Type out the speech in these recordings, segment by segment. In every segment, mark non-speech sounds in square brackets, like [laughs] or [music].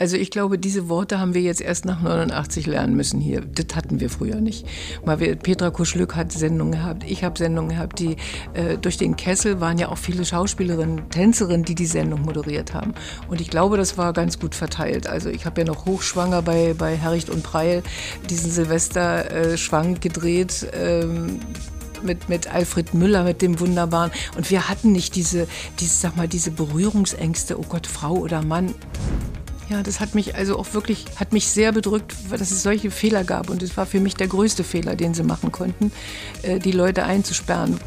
Also ich glaube, diese Worte haben wir jetzt erst nach 89 lernen müssen hier. Das hatten wir früher nicht. Mal wir, Petra Kuschlück hat Sendungen gehabt, ich habe Sendungen gehabt, die äh, durch den Kessel waren ja auch viele Schauspielerinnen, Tänzerinnen, die die Sendung moderiert haben. Und ich glaube, das war ganz gut verteilt. Also ich habe ja noch hochschwanger bei, bei Herricht und Preil diesen Silvester-Schwank äh, gedreht. Ähm, mit, mit Alfred Müller, mit dem Wunderbaren. Und wir hatten nicht diese, diese, sag mal, diese Berührungsängste, oh Gott, Frau oder Mann. Ja, das hat mich also auch wirklich, hat mich sehr bedrückt, dass es solche Fehler gab. Und es war für mich der größte Fehler, den sie machen konnten, äh, die Leute einzusperren.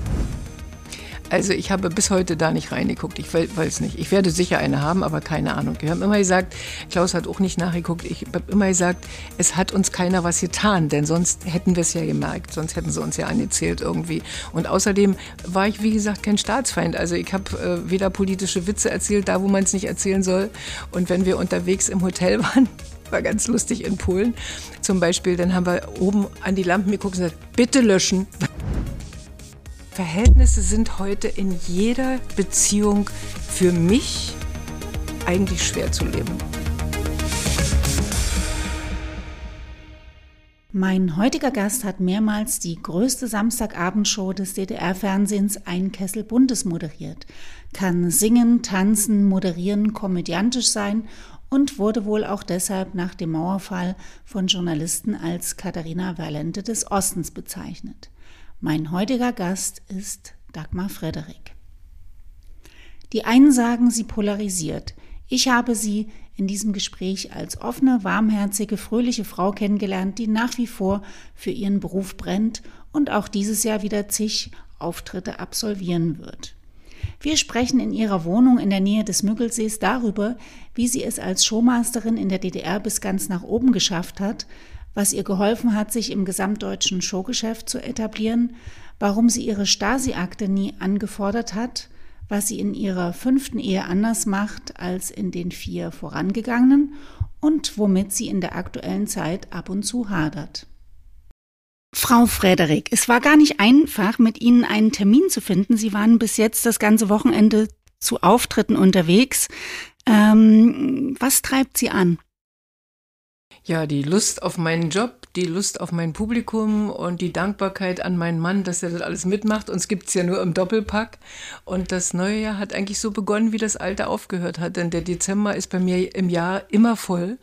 Also ich habe bis heute da nicht reingeguckt. Ich weiß nicht. Ich werde sicher eine haben, aber keine Ahnung. Wir haben immer gesagt, Klaus hat auch nicht nachgeguckt. Ich habe immer gesagt, es hat uns keiner was getan, denn sonst hätten wir es ja gemerkt. Sonst hätten sie uns ja angezählt irgendwie. Und außerdem war ich, wie gesagt, kein Staatsfeind. Also ich habe äh, weder politische Witze erzählt, da wo man es nicht erzählen soll. Und wenn wir unterwegs im Hotel [laughs] waren, war ganz lustig in Polen zum Beispiel, dann haben wir oben an die Lampen geguckt und gesagt, bitte löschen. Verhältnisse sind heute in jeder Beziehung für mich eigentlich schwer zu leben. Mein heutiger Gast hat mehrmals die größte Samstagabendshow des DDR-Fernsehens Ein Kessel Bundes moderiert, kann singen, tanzen, moderieren, komödiantisch sein und wurde wohl auch deshalb nach dem Mauerfall von Journalisten als Katharina Valente des Ostens bezeichnet. Mein heutiger Gast ist Dagmar Frederik. Die einen sagen, sie polarisiert. Ich habe sie in diesem Gespräch als offene, warmherzige, fröhliche Frau kennengelernt, die nach wie vor für ihren Beruf brennt und auch dieses Jahr wieder zig Auftritte absolvieren wird. Wir sprechen in ihrer Wohnung in der Nähe des Müggelsees darüber, wie sie es als Showmasterin in der DDR bis ganz nach oben geschafft hat, was ihr geholfen hat, sich im gesamtdeutschen Showgeschäft zu etablieren, warum sie ihre Stasi-Akte nie angefordert hat, was sie in ihrer fünften Ehe anders macht als in den vier vorangegangenen und womit sie in der aktuellen Zeit ab und zu hadert. Frau Frederik, es war gar nicht einfach, mit Ihnen einen Termin zu finden. Sie waren bis jetzt das ganze Wochenende zu Auftritten unterwegs. Ähm, was treibt Sie an? Ja, die Lust auf meinen Job, die Lust auf mein Publikum und die Dankbarkeit an meinen Mann, dass er das alles mitmacht. Uns gibt's ja nur im Doppelpack. Und das neue Jahr hat eigentlich so begonnen, wie das alte aufgehört hat. Denn der Dezember ist bei mir im Jahr immer voll.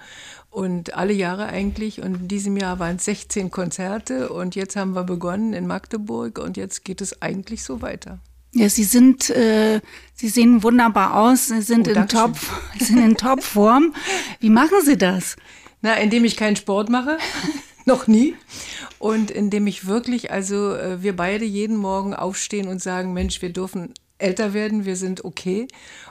Und alle Jahre eigentlich. Und in diesem Jahr waren es 16 Konzerte. Und jetzt haben wir begonnen in Magdeburg. Und jetzt geht es eigentlich so weiter. Ja, Sie sind, äh, Sie sehen wunderbar aus. Sie sind oh, in Top, [laughs] Sie sind in Topform. Wie machen Sie das? Na, indem ich keinen Sport mache. [laughs] Noch nie. Und indem ich wirklich, also äh, wir beide jeden Morgen aufstehen und sagen, Mensch, wir dürfen älter werden, wir sind okay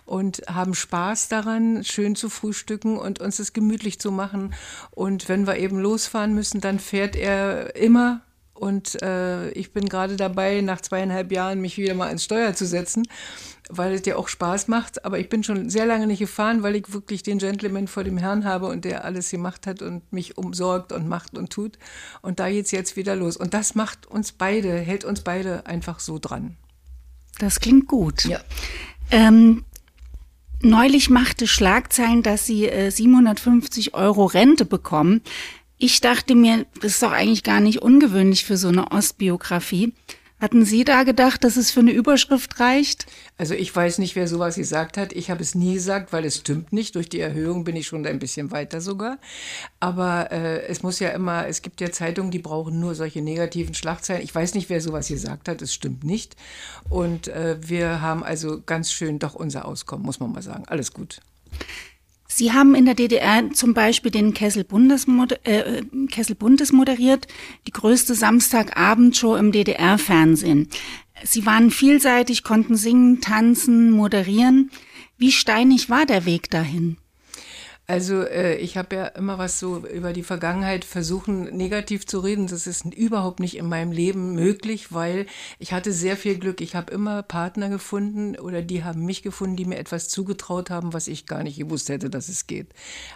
und haben Spaß daran, schön zu frühstücken und uns es gemütlich zu machen. Und wenn wir eben losfahren müssen, dann fährt er immer. Und äh, ich bin gerade dabei, nach zweieinhalb Jahren mich wieder mal ins Steuer zu setzen weil es dir auch Spaß macht. Aber ich bin schon sehr lange nicht gefahren, weil ich wirklich den Gentleman vor dem Herrn habe und der alles gemacht hat und mich umsorgt und macht und tut. Und da geht's jetzt wieder los. Und das macht uns beide, hält uns beide einfach so dran. Das klingt gut. Ja. Ähm, neulich machte Schlagzeilen, dass Sie äh, 750 Euro Rente bekommen. Ich dachte mir, das ist doch eigentlich gar nicht ungewöhnlich für so eine Ostbiografie. Hatten Sie da gedacht, dass es für eine Überschrift reicht? Also ich weiß nicht, wer sowas gesagt hat. Ich habe es nie gesagt, weil es stimmt nicht. Durch die Erhöhung bin ich schon ein bisschen weiter sogar. Aber äh, es muss ja immer, es gibt ja Zeitungen, die brauchen nur solche negativen Schlagzeilen. Ich weiß nicht, wer sowas gesagt hat. Es stimmt nicht. Und äh, wir haben also ganz schön doch unser Auskommen, muss man mal sagen. Alles gut. Sie haben in der DDR zum Beispiel den Kessel Bundes, äh, Kessel Bundes moderiert, die größte Samstagabendshow im DDR-Fernsehen. Sie waren vielseitig, konnten singen, tanzen, moderieren. Wie steinig war der Weg dahin? Also äh, ich habe ja immer was so über die Vergangenheit versuchen negativ zu reden. Das ist überhaupt nicht in meinem Leben möglich, weil ich hatte sehr viel Glück. Ich habe immer Partner gefunden oder die haben mich gefunden, die mir etwas zugetraut haben, was ich gar nicht gewusst hätte, dass es geht.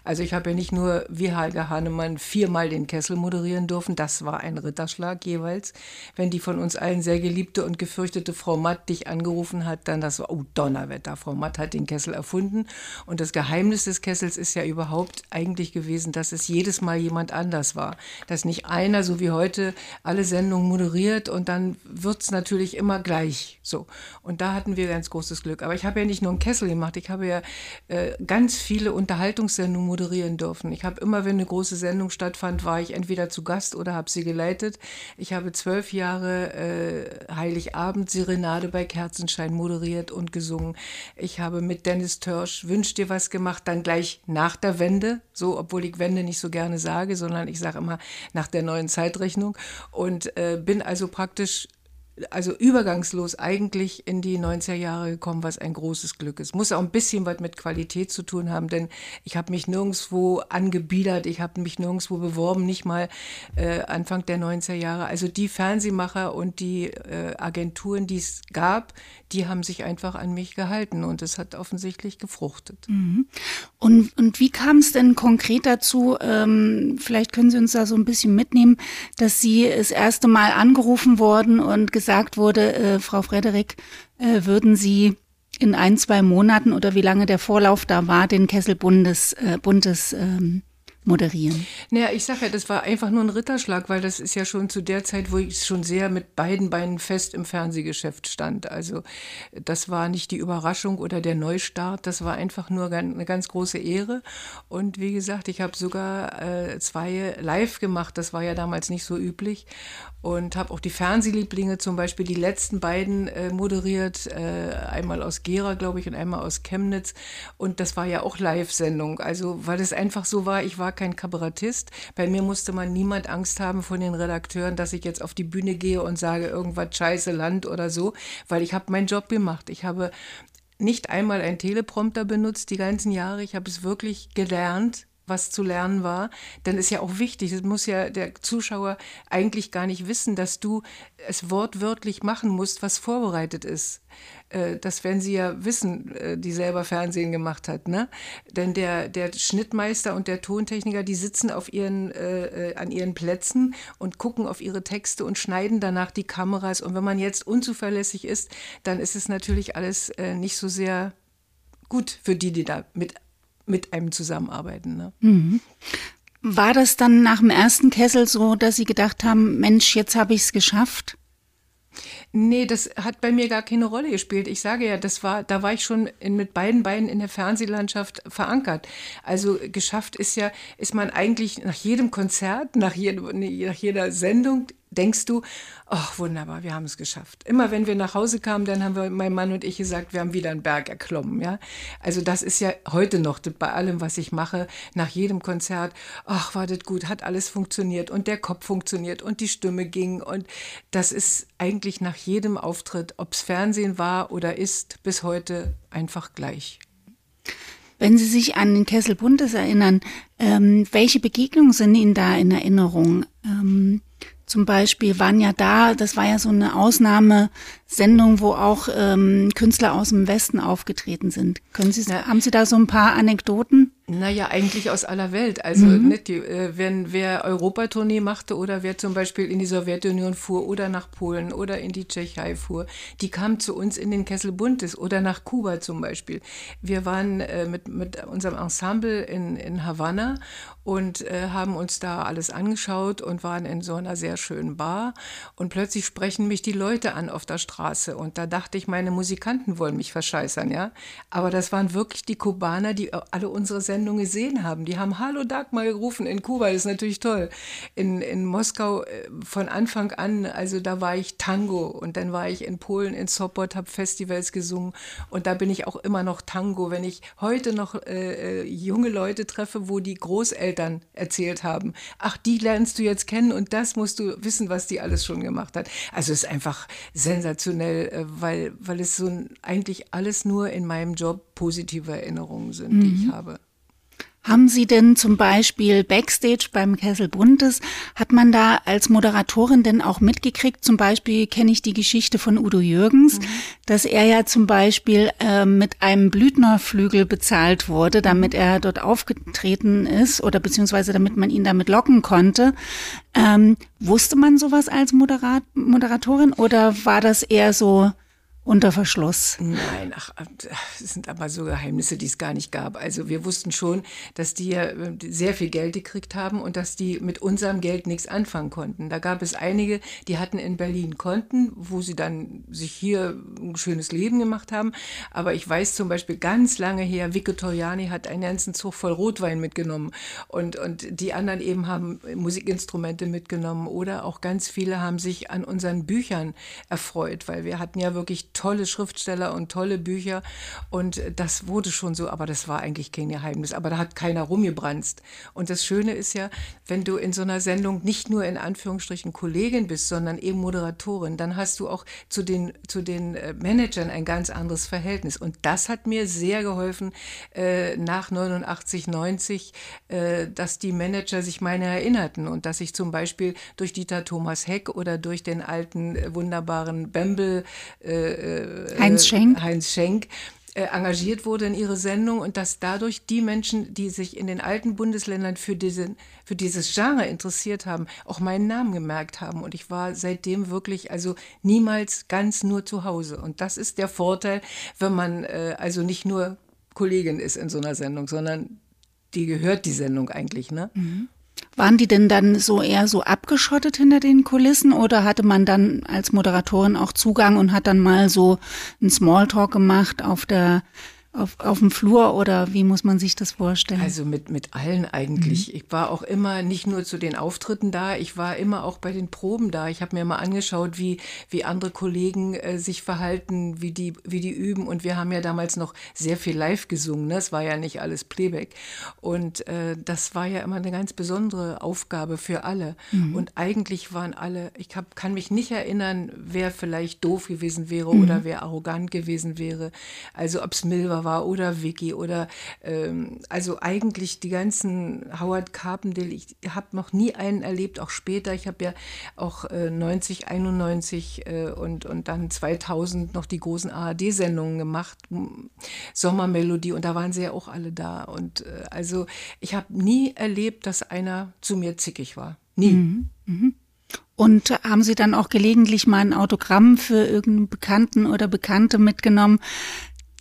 Also ich habe ja nicht nur wie Helga Hahnemann viermal den Kessel moderieren dürfen. Das war ein Ritterschlag jeweils. Wenn die von uns allen sehr geliebte und gefürchtete Frau Matt dich angerufen hat, dann das war, oh Donnerwetter, Frau Matt hat den Kessel erfunden. Und das Geheimnis des Kessels ist ja ja überhaupt eigentlich gewesen, dass es jedes Mal jemand anders war. Dass nicht einer, so wie heute, alle Sendungen moderiert und dann wird's natürlich immer gleich. So. Und da hatten wir ganz großes Glück. Aber ich habe ja nicht nur einen Kessel gemacht, ich habe ja äh, ganz viele Unterhaltungssendungen moderieren dürfen. Ich habe immer, wenn eine große Sendung stattfand, war ich entweder zu Gast oder habe sie geleitet. Ich habe zwölf Jahre äh, Heiligabend Serenade bei Kerzenschein moderiert und gesungen. Ich habe mit Dennis Törsch Wünsch dir was gemacht, dann gleich nach der Wende, so obwohl ich Wende nicht so gerne sage, sondern ich sage immer nach der neuen Zeitrechnung. Und äh, bin also praktisch also übergangslos eigentlich in die 90er Jahre gekommen, was ein großes Glück ist. Muss auch ein bisschen was mit Qualität zu tun haben, denn ich habe mich nirgendwo angebiedert, ich habe mich nirgendwo beworben, nicht mal äh, Anfang der 90er Jahre. Also die Fernsehmacher und die äh, Agenturen, die es gab, die haben sich einfach an mich gehalten und es hat offensichtlich gefruchtet. Mhm. Und, und wie kam es denn konkret dazu, ähm, vielleicht können Sie uns da so ein bisschen mitnehmen, dass Sie das erste Mal angerufen wurden und gesagt gesagt wurde, äh, Frau Frederik, äh, würden Sie in ein, zwei Monaten oder wie lange der Vorlauf da war, den Kessel Bundes, äh, Bundes ähm, moderieren? Naja, ich sage ja, das war einfach nur ein Ritterschlag, weil das ist ja schon zu der Zeit, wo ich schon sehr mit beiden Beinen fest im Fernsehgeschäft stand. Also das war nicht die Überraschung oder der Neustart, das war einfach nur eine ganz große Ehre. Und wie gesagt, ich habe sogar äh, zwei live gemacht, das war ja damals nicht so üblich. Und habe auch die Fernsehlieblinge zum Beispiel, die letzten beiden äh, moderiert, äh, einmal aus Gera, glaube ich, und einmal aus Chemnitz. Und das war ja auch Live-Sendung. Also weil es einfach so war, ich war kein Kabarettist. Bei mir musste man niemand Angst haben von den Redakteuren, dass ich jetzt auf die Bühne gehe und sage irgendwas scheiße Land oder so, weil ich habe meinen Job gemacht. Ich habe nicht einmal einen Teleprompter benutzt die ganzen Jahre. Ich habe es wirklich gelernt, was zu lernen war. Denn ist ja auch wichtig, das muss ja der Zuschauer eigentlich gar nicht wissen, dass du es wortwörtlich machen musst, was vorbereitet ist. Äh, das werden Sie ja wissen, äh, die selber Fernsehen gemacht hat. Ne? Denn der, der Schnittmeister und der Tontechniker, die sitzen auf ihren, äh, äh, an ihren Plätzen und gucken auf ihre Texte und schneiden danach die Kameras. Und wenn man jetzt unzuverlässig ist, dann ist es natürlich alles äh, nicht so sehr gut für die, die da mit mit einem zusammenarbeiten. Ne? Mhm. War das dann nach dem ersten Kessel so, dass Sie gedacht haben, Mensch, jetzt habe ich es geschafft? Nee, das hat bei mir gar keine Rolle gespielt. Ich sage ja, das war, da war ich schon in, mit beiden Beinen in der Fernsehlandschaft verankert. Also geschafft ist ja, ist man eigentlich nach jedem Konzert, nach, jedem, nach jeder Sendung denkst du, ach wunderbar, wir haben es geschafft. Immer wenn wir nach Hause kamen, dann haben wir, mein Mann und ich gesagt, wir haben wieder einen Berg erklommen. Ja? Also das ist ja heute noch bei allem, was ich mache, nach jedem Konzert, ach war das gut, hat alles funktioniert und der Kopf funktioniert und die Stimme ging und das ist eigentlich nach jedem Auftritt, ob es Fernsehen war oder ist, bis heute einfach gleich. Wenn Sie sich an den Kessel Bundes erinnern, ähm, welche Begegnungen sind Ihnen da in Erinnerung? Ähm, zum Beispiel waren ja da, das war ja so eine Ausnahmesendung, wo auch ähm, Künstler aus dem Westen aufgetreten sind. Können Sie, ja. haben Sie da so ein paar Anekdoten? Naja, eigentlich aus aller Welt. Also mhm. nicht die, äh, wenn wer Europatournee machte oder wer zum Beispiel in die Sowjetunion fuhr oder nach Polen oder in die Tschechei fuhr, die kamen zu uns in den Kessel Buntes oder nach Kuba zum Beispiel. Wir waren äh, mit, mit unserem Ensemble in, in Havanna und äh, haben uns da alles angeschaut und waren in so einer sehr schönen Bar. Und plötzlich sprechen mich die Leute an auf der Straße. Und da dachte ich, meine Musikanten wollen mich verscheißern, ja. Aber das waren wirklich die Kubaner, die alle unsere Sendung gesehen haben. Die haben Hallo Dagmar gerufen in Kuba, das ist natürlich toll. In, in Moskau äh, von Anfang an, also da war ich Tango und dann war ich in Polen in Sopot, habe Festivals gesungen und da bin ich auch immer noch Tango. Wenn ich heute noch äh, äh, junge Leute treffe, wo die Großeltern erzählt haben, ach, die lernst du jetzt kennen und das musst du wissen, was die alles schon gemacht hat. Also es ist einfach sensationell, äh, weil, weil es so ein, eigentlich alles nur in meinem Job positive Erinnerungen sind, mhm. die ich mhm. habe. Haben Sie denn zum Beispiel Backstage beim Kessel Buntes, hat man da als Moderatorin denn auch mitgekriegt, zum Beispiel kenne ich die Geschichte von Udo Jürgens, mhm. dass er ja zum Beispiel äh, mit einem Blüthnerflügel bezahlt wurde, damit er dort aufgetreten ist oder beziehungsweise damit man ihn damit locken konnte. Ähm, wusste man sowas als Moderat Moderatorin oder war das eher so unter Verschluss. Nein, ach, es sind aber so Geheimnisse, die es gar nicht gab. Also wir wussten schon, dass die ja äh, sehr viel Geld gekriegt haben und dass die mit unserem Geld nichts anfangen konnten. Da gab es einige, die hatten in Berlin Konten, wo sie dann sich hier ein schönes Leben gemacht haben. Aber ich weiß zum Beispiel ganz lange her, Vico Toriani hat einen ganzen Zug voll Rotwein mitgenommen und, und die anderen eben haben Musikinstrumente mitgenommen oder auch ganz viele haben sich an unseren Büchern erfreut, weil wir hatten ja wirklich tolle Schriftsteller und tolle Bücher. Und das wurde schon so, aber das war eigentlich kein Geheimnis. Aber da hat keiner rumgebrannt. Und das Schöne ist ja, wenn du in so einer Sendung nicht nur in Anführungsstrichen Kollegin bist, sondern eben Moderatorin, dann hast du auch zu den, zu den äh, Managern ein ganz anderes Verhältnis. Und das hat mir sehr geholfen äh, nach 89, 90, äh, dass die Manager sich meine erinnerten und dass ich zum Beispiel durch Dieter Thomas Heck oder durch den alten äh, wunderbaren Bembel äh, äh, Heinz Schenk, Heinz Schenk äh, engagiert wurde in ihre Sendung und dass dadurch die Menschen, die sich in den alten Bundesländern für, diese, für dieses Genre interessiert haben, auch meinen Namen gemerkt haben. Und ich war seitdem wirklich also niemals ganz nur zu Hause. Und das ist der Vorteil, wenn man äh, also nicht nur Kollegin ist in so einer Sendung, sondern die gehört die Sendung eigentlich, ne? Mhm. Waren die denn dann so eher so abgeschottet hinter den Kulissen oder hatte man dann als Moderatorin auch Zugang und hat dann mal so einen Smalltalk gemacht auf der auf, auf dem Flur oder wie muss man sich das vorstellen? Also mit, mit allen eigentlich. Mhm. Ich war auch immer nicht nur zu den Auftritten da, ich war immer auch bei den Proben da. Ich habe mir mal angeschaut, wie, wie andere Kollegen äh, sich verhalten, wie die, wie die üben. Und wir haben ja damals noch sehr viel live gesungen. Ne? Es war ja nicht alles Playback. Und äh, das war ja immer eine ganz besondere Aufgabe für alle. Mhm. Und eigentlich waren alle, ich hab, kann mich nicht erinnern, wer vielleicht doof gewesen wäre mhm. oder wer arrogant gewesen wäre. Also ob es Milva war oder Vicky oder ähm, also eigentlich die ganzen Howard Carpendale. Ich habe noch nie einen erlebt, auch später. Ich habe ja auch äh, 90, 91 äh, und, und dann 2000 noch die großen ARD-Sendungen gemacht, Sommermelodie und da waren sie ja auch alle da. Und äh, also ich habe nie erlebt, dass einer zu mir zickig war. Nie. Mhm. Mhm. Und haben Sie dann auch gelegentlich mal ein Autogramm für irgendeinen Bekannten oder Bekannte mitgenommen,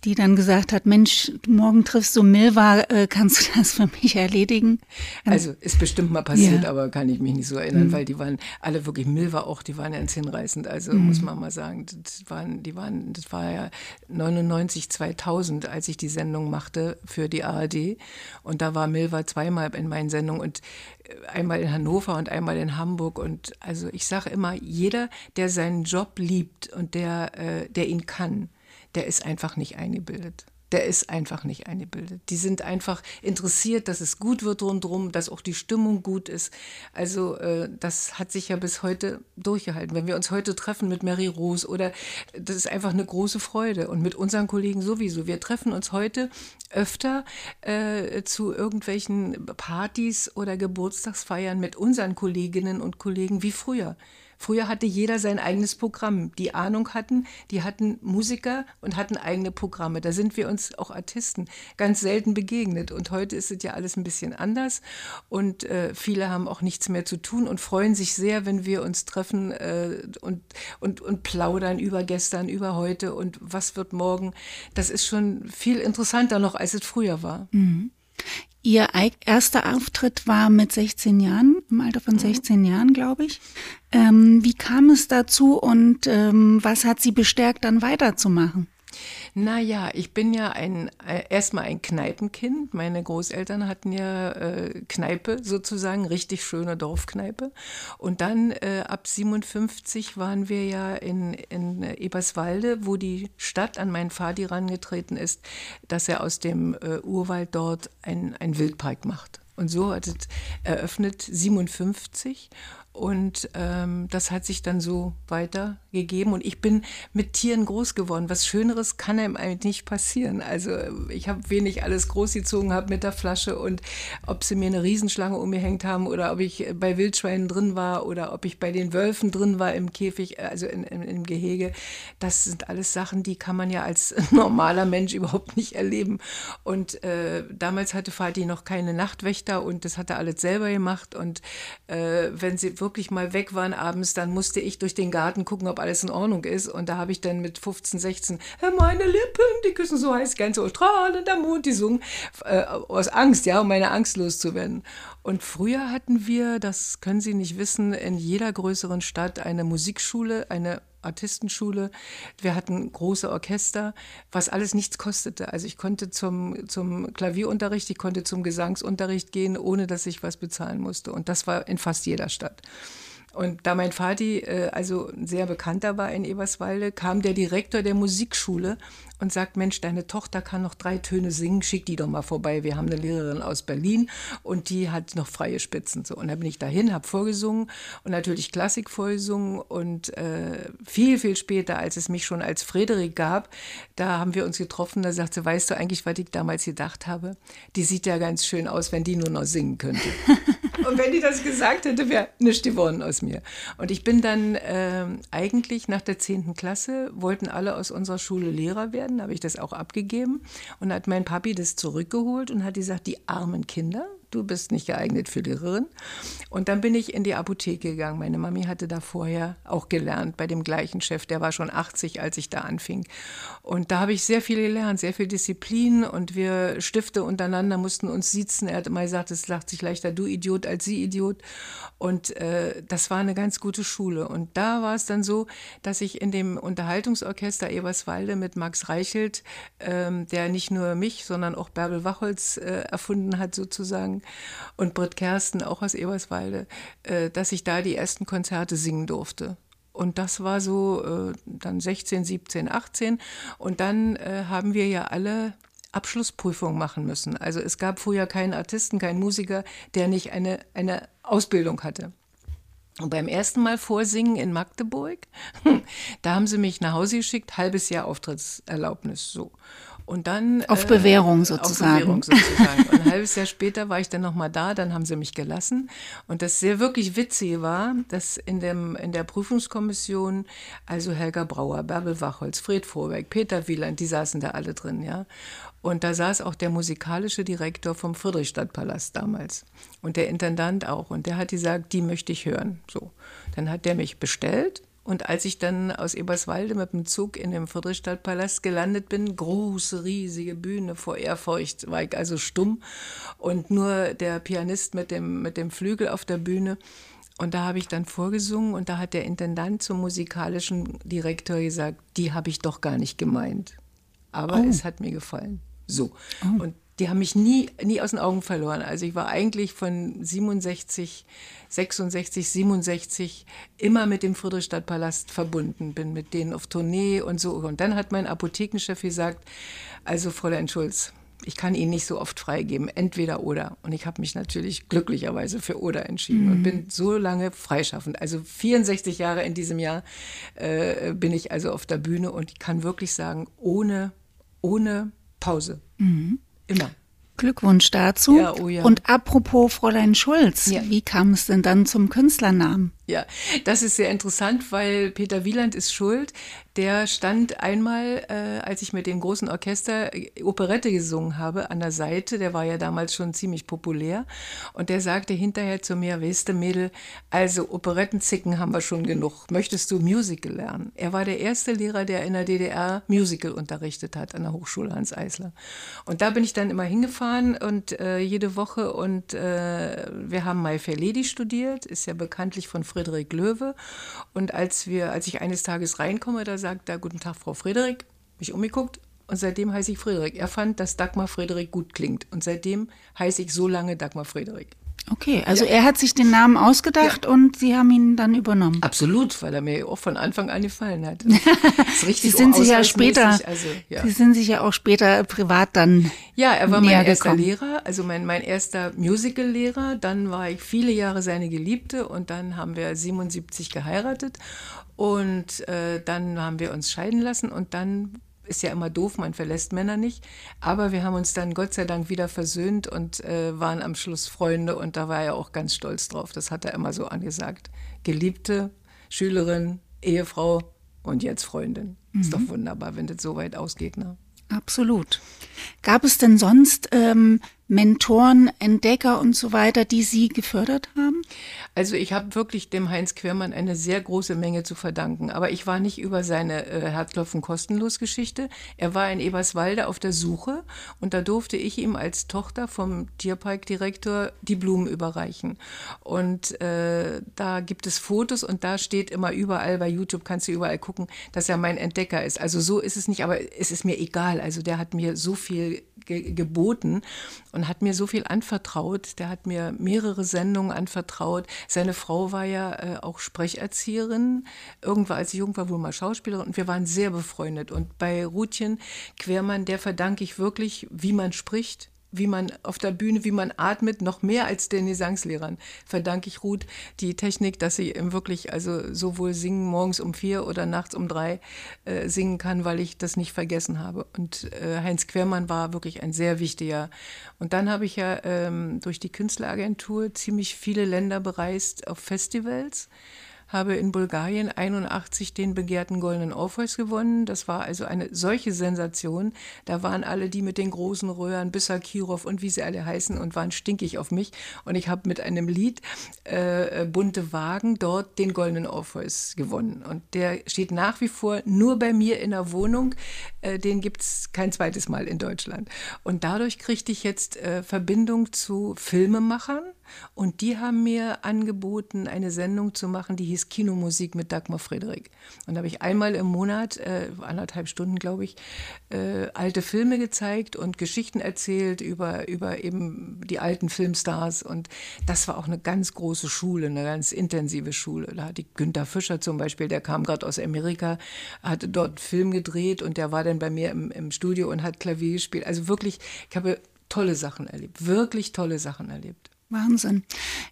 die dann gesagt hat, Mensch, morgen triffst du Milva, äh, kannst du das für mich erledigen? Also ist bestimmt mal passiert, ja. aber kann ich mich nicht so erinnern, mhm. weil die waren alle wirklich Milva auch, die waren ja ins hinreißend. Also mhm. muss man mal sagen, das waren, die waren, das war ja 99, 2000, als ich die Sendung machte für die ARD. Und da war Milva zweimal in meinen Sendungen und äh, einmal in Hannover und einmal in Hamburg. Und also ich sage immer, jeder, der seinen Job liebt und der, äh, der ihn kann, der ist einfach nicht eingebildet. Der ist einfach nicht eingebildet. Die sind einfach interessiert, dass es gut wird rundherum, dass auch die Stimmung gut ist. Also äh, das hat sich ja bis heute durchgehalten. Wenn wir uns heute treffen mit Mary Rose oder das ist einfach eine große Freude und mit unseren Kollegen sowieso. Wir treffen uns heute öfter äh, zu irgendwelchen Partys oder Geburtstagsfeiern mit unseren Kolleginnen und Kollegen wie früher. Früher hatte jeder sein eigenes Programm. Die Ahnung hatten, die hatten Musiker und hatten eigene Programme. Da sind wir uns auch Artisten ganz selten begegnet. Und heute ist es ja alles ein bisschen anders. Und äh, viele haben auch nichts mehr zu tun und freuen sich sehr, wenn wir uns treffen äh, und, und, und plaudern über gestern, über heute und was wird morgen. Das ist schon viel interessanter noch, als es früher war. Mhm. Ihr erster Auftritt war mit 16 Jahren, im Alter von 16 mhm. Jahren, glaube ich. Ähm, wie kam es dazu und ähm, was hat Sie bestärkt, dann weiterzumachen? Naja, ich bin ja ein äh, erstmal ein Kneipenkind. Meine Großeltern hatten ja äh, Kneipe sozusagen, richtig schöne Dorfkneipe. Und dann äh, ab 57 waren wir ja in, in Eberswalde, wo die Stadt an meinen Vati rangetreten ist, dass er aus dem äh, Urwald dort ein, ein Wildpark macht. Und so hat es eröffnet 57 und ähm, das hat sich dann so weitergegeben. Und ich bin mit Tieren groß geworden. Was Schöneres kann einem eigentlich nicht passieren. Also ich habe wenig alles großgezogen habe mit der Flasche und ob sie mir eine Riesenschlange umgehängt haben oder ob ich bei Wildschweinen drin war oder ob ich bei den Wölfen drin war im Käfig, also in, in, im Gehege, das sind alles Sachen, die kann man ja als [laughs] normaler Mensch überhaupt nicht erleben. Und äh, damals hatte Vati noch keine Nachtwächter und das hat er alles selber gemacht. Und äh, wenn sie wirklich mal weg waren abends, dann musste ich durch den Garten gucken, ob alles in Ordnung ist. Und da habe ich dann mit 15, 16, meine Lippen, die küssen so heiß, ganz so strahlender Mond, die sungen, äh, aus Angst, ja, um meine Angst loszuwerden. Und früher hatten wir, das können Sie nicht wissen, in jeder größeren Stadt eine Musikschule, eine Artistenschule. Wir hatten große Orchester, was alles nichts kostete. Also ich konnte zum, zum Klavierunterricht, ich konnte zum Gesangsunterricht gehen, ohne dass ich was bezahlen musste. Und das war in fast jeder Stadt. Und da mein Vati äh, also sehr bekannter war in Eberswalde, kam der Direktor der Musikschule und sagt, Mensch, deine Tochter kann noch drei Töne singen, schick die doch mal vorbei. Wir haben eine Lehrerin aus Berlin und die hat noch freie Spitzen. So. Und dann bin ich dahin, habe vorgesungen und natürlich Klassik vorgesungen. Und äh, viel, viel später, als es mich schon als Frederik gab, da haben wir uns getroffen. Da sagte, weißt du eigentlich, was ich damals gedacht habe? Die sieht ja ganz schön aus, wenn die nur noch singen könnte. [laughs] und wenn die das gesagt hätte, wäre nichts geworden aus mir. Und ich bin dann äh, eigentlich nach der 10. Klasse, wollten alle aus unserer Schule Lehrer werden habe ich das auch abgegeben und hat mein Papi das zurückgeholt und hat gesagt, die armen Kinder, du bist nicht geeignet für Lehrerin. Und dann bin ich in die Apotheke gegangen. Meine Mami hatte da vorher auch gelernt bei dem gleichen Chef. Der war schon 80, als ich da anfing. Und da habe ich sehr viel gelernt, sehr viel Disziplin. Und wir Stifte untereinander mussten uns sitzen. Er hat immer gesagt, es lacht sich leichter du Idiot als sie Idiot. Und äh, das war eine ganz gute Schule. Und da war es dann so, dass ich in dem Unterhaltungsorchester Eberswalde mit Max Reichelt, ähm, der nicht nur mich, sondern auch Bärbel Wachholz äh, erfunden hat sozusagen, und Britt Kersten auch aus Eberswalde, äh, dass ich da die ersten Konzerte singen durfte. Und das war so äh, dann 16, 17, 18. Und dann äh, haben wir ja alle Abschlussprüfung machen müssen. Also es gab früher keinen Artisten, keinen Musiker, der nicht eine, eine Ausbildung hatte. Und beim ersten Mal vorsingen in Magdeburg, [laughs] da haben sie mich nach Hause geschickt, halbes Jahr Auftrittserlaubnis, so. Und dann auf Bewährung sozusagen. Auf Bewährung sozusagen. Und [laughs] ein halbes Jahr später war ich dann noch mal da, dann haben sie mich gelassen. Und das sehr wirklich witzige war, dass in dem in der Prüfungskommission also Helga Brauer, Bärbel Wachholz, Fred Vorwerk, Peter Wieland, die saßen da alle drin, ja. Und da saß auch der musikalische Direktor vom Friedrichstadtpalast damals und der Intendant auch. Und der hat gesagt, die möchte ich hören. So, dann hat der mich bestellt und als ich dann aus Eberswalde mit dem Zug in dem Friedrichstadtpalast gelandet bin, große, riesige Bühne vor Ehrfurcht, war ich also stumm und nur der Pianist mit dem, mit dem Flügel auf der Bühne. Und da habe ich dann vorgesungen und da hat der Intendant zum musikalischen Direktor gesagt, die habe ich doch gar nicht gemeint. Aber oh. es hat mir gefallen. So. Oh. Und die haben mich nie, nie aus den Augen verloren. Also ich war eigentlich von 67, 66, 67 immer mit dem Friedrichstadtpalast verbunden, bin mit denen auf Tournee und so. Und dann hat mein Apothekenchef gesagt, also Fräulein Schulz, ich kann Ihnen nicht so oft freigeben, entweder oder. Und ich habe mich natürlich glücklicherweise für oder entschieden mhm. und bin so lange freischaffend. Also 64 Jahre in diesem Jahr äh, bin ich also auf der Bühne und ich kann wirklich sagen, ohne, ohne Pause. Mhm. Immer. Glückwunsch dazu. Ja, oh ja. Und apropos Fräulein Schulz, ja. wie kam es denn dann zum Künstlernamen? Ja, das ist sehr interessant, weil Peter Wieland ist schuld. Der stand einmal, äh, als ich mit dem großen Orchester äh, Operette gesungen habe, an der Seite. Der war ja damals schon ziemlich populär. Und der sagte hinterher zu mir, weißt du, Mädel, also Operettenzicken haben wir schon genug. Möchtest du Musical lernen? Er war der erste Lehrer, der in der DDR Musical unterrichtet hat, an der Hochschule Hans Eisler. Und da bin ich dann immer hingefahren und äh, jede Woche und äh, wir haben My Fair Lady studiert, ist ja bekanntlich von Friedrich Löwe. Und als wir, als ich eines Tages reinkomme, da sagt er, guten Tag, Frau Friedrich, mich umgeguckt. Und seitdem heiße ich Friedrich. Er fand, dass Dagmar Friedrich gut klingt. Und seitdem heiße ich so lange Dagmar Friedrich. Okay, also ja. er hat sich den Namen ausgedacht ja. und Sie haben ihn dann übernommen. Absolut, weil er mir auch von Anfang an gefallen hat. [laughs] Sie sind sich ja später, also, ja. Sie sind sich ja auch später privat dann. Ja, er war mein erster gekommen. Lehrer, also mein, mein erster Musical-Lehrer. Dann war ich viele Jahre seine Geliebte und dann haben wir 77 geheiratet und äh, dann haben wir uns scheiden lassen und dann ist ja immer doof, man verlässt Männer nicht. Aber wir haben uns dann Gott sei Dank wieder versöhnt und äh, waren am Schluss Freunde und da war er auch ganz stolz drauf. Das hat er immer so angesagt. Geliebte, Schülerin, Ehefrau und jetzt Freundin. Mhm. Ist doch mhm. wunderbar, wenn das so weit ausgeht. Ne? Absolut. Gab es denn sonst ähm, Mentoren, Entdecker und so weiter, die Sie gefördert haben? Also ich habe wirklich dem Heinz Quermann eine sehr große Menge zu verdanken. Aber ich war nicht über seine äh, Herzklopfen kostenlos Geschichte. Er war in Eberswalde auf der Suche und da durfte ich ihm als Tochter vom Tierparkdirektor die Blumen überreichen. Und äh, da gibt es Fotos und da steht immer überall, bei YouTube kannst du überall gucken, dass er mein Entdecker ist. Also so ist es nicht, aber es ist mir egal. Also der hat mir so viel ge geboten und hat mir so viel anvertraut. Der hat mir mehrere Sendungen anvertraut. Seine Frau war ja äh, auch Sprecherzieherin. Irgendwann, als ich jung war, wohl mal Schauspielerin. Und wir waren sehr befreundet. Und bei Rutchen Quermann, der verdanke ich wirklich, wie man spricht wie man auf der Bühne, wie man atmet, noch mehr als den Gesangslehrern verdanke ich Ruth die Technik, dass sie wirklich also sowohl singen morgens um vier oder nachts um drei äh, singen kann, weil ich das nicht vergessen habe. Und äh, Heinz Quermann war wirklich ein sehr wichtiger. Und dann habe ich ja ähm, durch die Künstleragentur ziemlich viele Länder bereist auf Festivals habe in Bulgarien 81 den begehrten Goldenen Orpheus gewonnen. Das war also eine solche Sensation. Da waren alle die mit den großen Röhren, Bissa Kirov und wie sie alle heißen und waren stinkig auf mich. Und ich habe mit einem Lied äh, äh, Bunte Wagen dort den Goldenen Orpheus gewonnen. Und der steht nach wie vor nur bei mir in der Wohnung. Äh, den gibt es kein zweites Mal in Deutschland. Und dadurch kriegte ich jetzt äh, Verbindung zu Filmemachern und die haben mir angeboten, eine Sendung zu machen, die hieß Kinomusik mit Dagmar Friedrich. Und da habe ich einmal im Monat, äh, anderthalb Stunden, glaube ich, äh, alte Filme gezeigt und Geschichten erzählt über, über eben die alten Filmstars. Und das war auch eine ganz große Schule, eine ganz intensive Schule. Da hat die Günther Fischer zum Beispiel, der kam gerade aus Amerika, hatte dort Film gedreht und der war dann bei mir im, im Studio und hat Klavier gespielt. Also wirklich, ich habe tolle Sachen erlebt, wirklich tolle Sachen erlebt. Wahnsinn.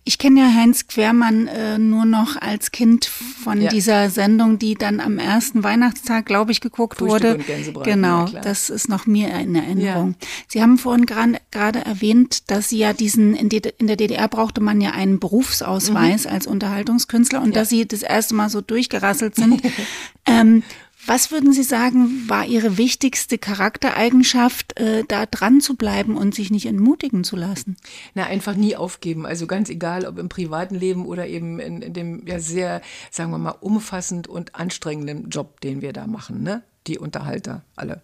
Ich kenne ja Heinz Quermann äh, nur noch als Kind von ja. dieser Sendung, die dann am ersten Weihnachtstag, glaube ich, geguckt Frühstück wurde. Genau, ja, das ist noch mir in Erinnerung. Ja. Sie haben vorhin gerade erwähnt, dass Sie ja diesen, in, in, der DDR brauchte man ja einen Berufsausweis mhm. als Unterhaltungskünstler und dass Sie das erste Mal so durchgerasselt sind. [laughs] ähm, was würden Sie sagen, war Ihre wichtigste Charaktereigenschaft, äh, da dran zu bleiben und sich nicht entmutigen zu lassen? Na, einfach nie aufgeben. Also ganz egal, ob im privaten Leben oder eben in, in dem ja sehr, sagen wir mal, umfassend und anstrengenden Job, den wir da machen. Ne? die Unterhalter alle.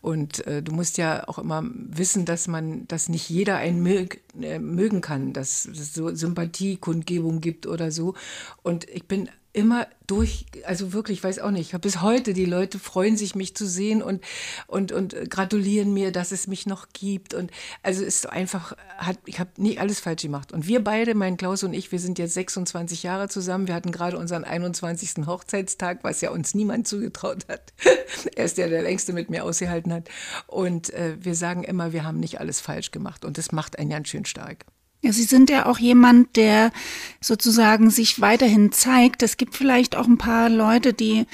Und äh, du musst ja auch immer wissen, dass man, dass nicht jeder einen mög, äh, mögen kann, dass es so Sympathiekundgebung gibt oder so. Und ich bin immer durch, also wirklich, weiß auch nicht, ich bis heute, die Leute freuen sich, mich zu sehen und, und, und gratulieren mir, dass es mich noch gibt. Und also ist einfach, hat, ich habe nie alles falsch gemacht. Und wir beide, mein Klaus und ich, wir sind jetzt 26 Jahre zusammen. Wir hatten gerade unseren 21. Hochzeitstag, was ja uns niemand zugetraut hat. [laughs] er ist der, der längste mit mir ausgehalten hat. Und äh, wir sagen immer, wir haben nicht alles falsch gemacht. Und das macht einen ganz schön stark. Ja, Sie sind ja auch jemand, der sozusagen sich weiterhin zeigt. Es gibt vielleicht auch ein paar Leute, die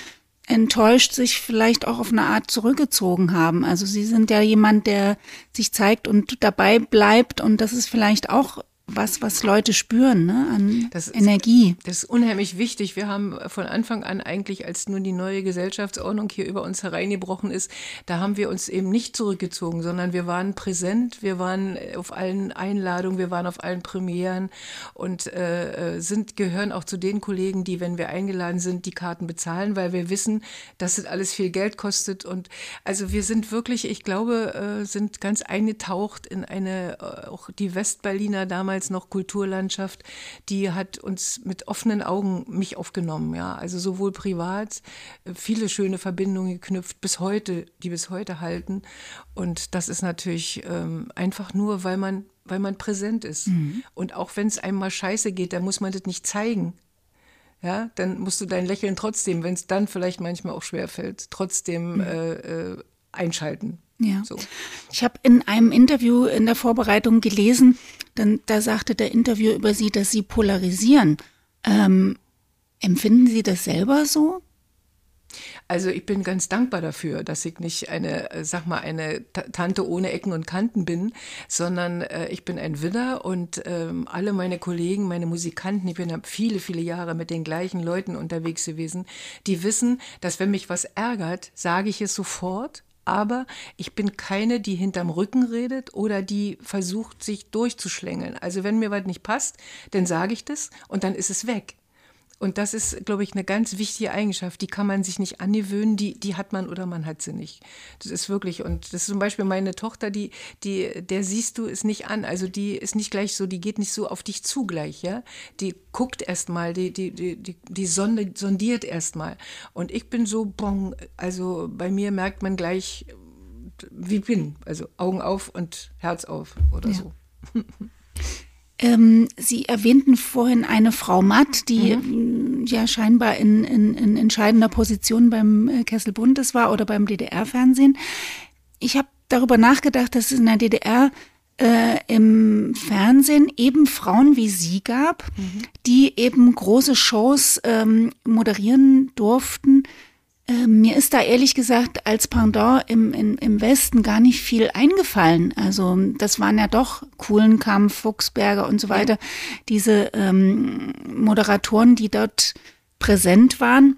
enttäuscht sich vielleicht auch auf eine Art zurückgezogen haben. Also Sie sind ja jemand, der sich zeigt und dabei bleibt und das ist vielleicht auch was, was Leute spüren, ne, an das ist, Energie. Das ist unheimlich wichtig. Wir haben von Anfang an eigentlich, als nun die neue Gesellschaftsordnung hier über uns hereingebrochen ist, da haben wir uns eben nicht zurückgezogen, sondern wir waren präsent, wir waren auf allen Einladungen, wir waren auf allen Premieren und äh, sind, gehören auch zu den Kollegen, die, wenn wir eingeladen sind, die Karten bezahlen, weil wir wissen, dass es alles viel Geld kostet. Und also wir sind wirklich, ich glaube, äh, sind ganz eingetaucht in eine, äh, auch die Westberliner damals damals noch Kulturlandschaft, die hat uns mit offenen Augen mich aufgenommen, ja. Also sowohl privat, äh, viele schöne Verbindungen geknüpft, bis heute, die bis heute halten. Und das ist natürlich ähm, einfach nur, weil man, weil man präsent ist. Mhm. Und auch wenn es einem mal scheiße geht, dann muss man das nicht zeigen. Ja, dann musst du dein Lächeln trotzdem, wenn es dann vielleicht manchmal auch schwer fällt, trotzdem mhm. äh, äh, einschalten. Ja. So. Ich habe in einem Interview in der Vorbereitung gelesen, dann, da sagte der Interview über Sie, dass Sie polarisieren. Ähm, empfinden Sie das selber so? Also ich bin ganz dankbar dafür, dass ich nicht eine, äh, sag mal, eine Tante ohne Ecken und Kanten bin, sondern äh, ich bin ein Widder und ähm, alle meine Kollegen, meine Musikanten, ich bin viele, viele Jahre mit den gleichen Leuten unterwegs gewesen, die wissen, dass wenn mich was ärgert, sage ich es sofort aber ich bin keine, die hinterm Rücken redet oder die versucht, sich durchzuschlängeln. Also wenn mir was nicht passt, dann sage ich das und dann ist es weg. Und das ist, glaube ich, eine ganz wichtige Eigenschaft. Die kann man sich nicht angewöhnen, die, die hat man oder man hat sie nicht. Das ist wirklich, und das ist zum Beispiel meine Tochter, die, die, der siehst du es nicht an. Also die ist nicht gleich so, die geht nicht so auf dich zugleich, ja. Die guckt erst mal, die, die, die, die, die sondiert erst mal. Und ich bin so, bon, also bei mir merkt man gleich, wie ich bin. Also Augen auf und Herz auf oder ja. so. [laughs] Ähm, Sie erwähnten vorhin eine Frau Matt, die mhm. Mm, ja scheinbar in, in, in, entscheidender Position beim äh, Kessel Bundes war oder beim DDR-Fernsehen. Ich habe darüber nachgedacht, dass es in der DDR äh, im Fernsehen eben Frauen wie Sie gab, mhm. die eben große Shows ähm, moderieren durften, ähm, mir ist da ehrlich gesagt als Pendant im, im, im Westen gar nicht viel eingefallen. Also das waren ja doch Kuhlenkampf, Fuchsberger und so weiter, ja. diese ähm, Moderatoren, die dort präsent waren.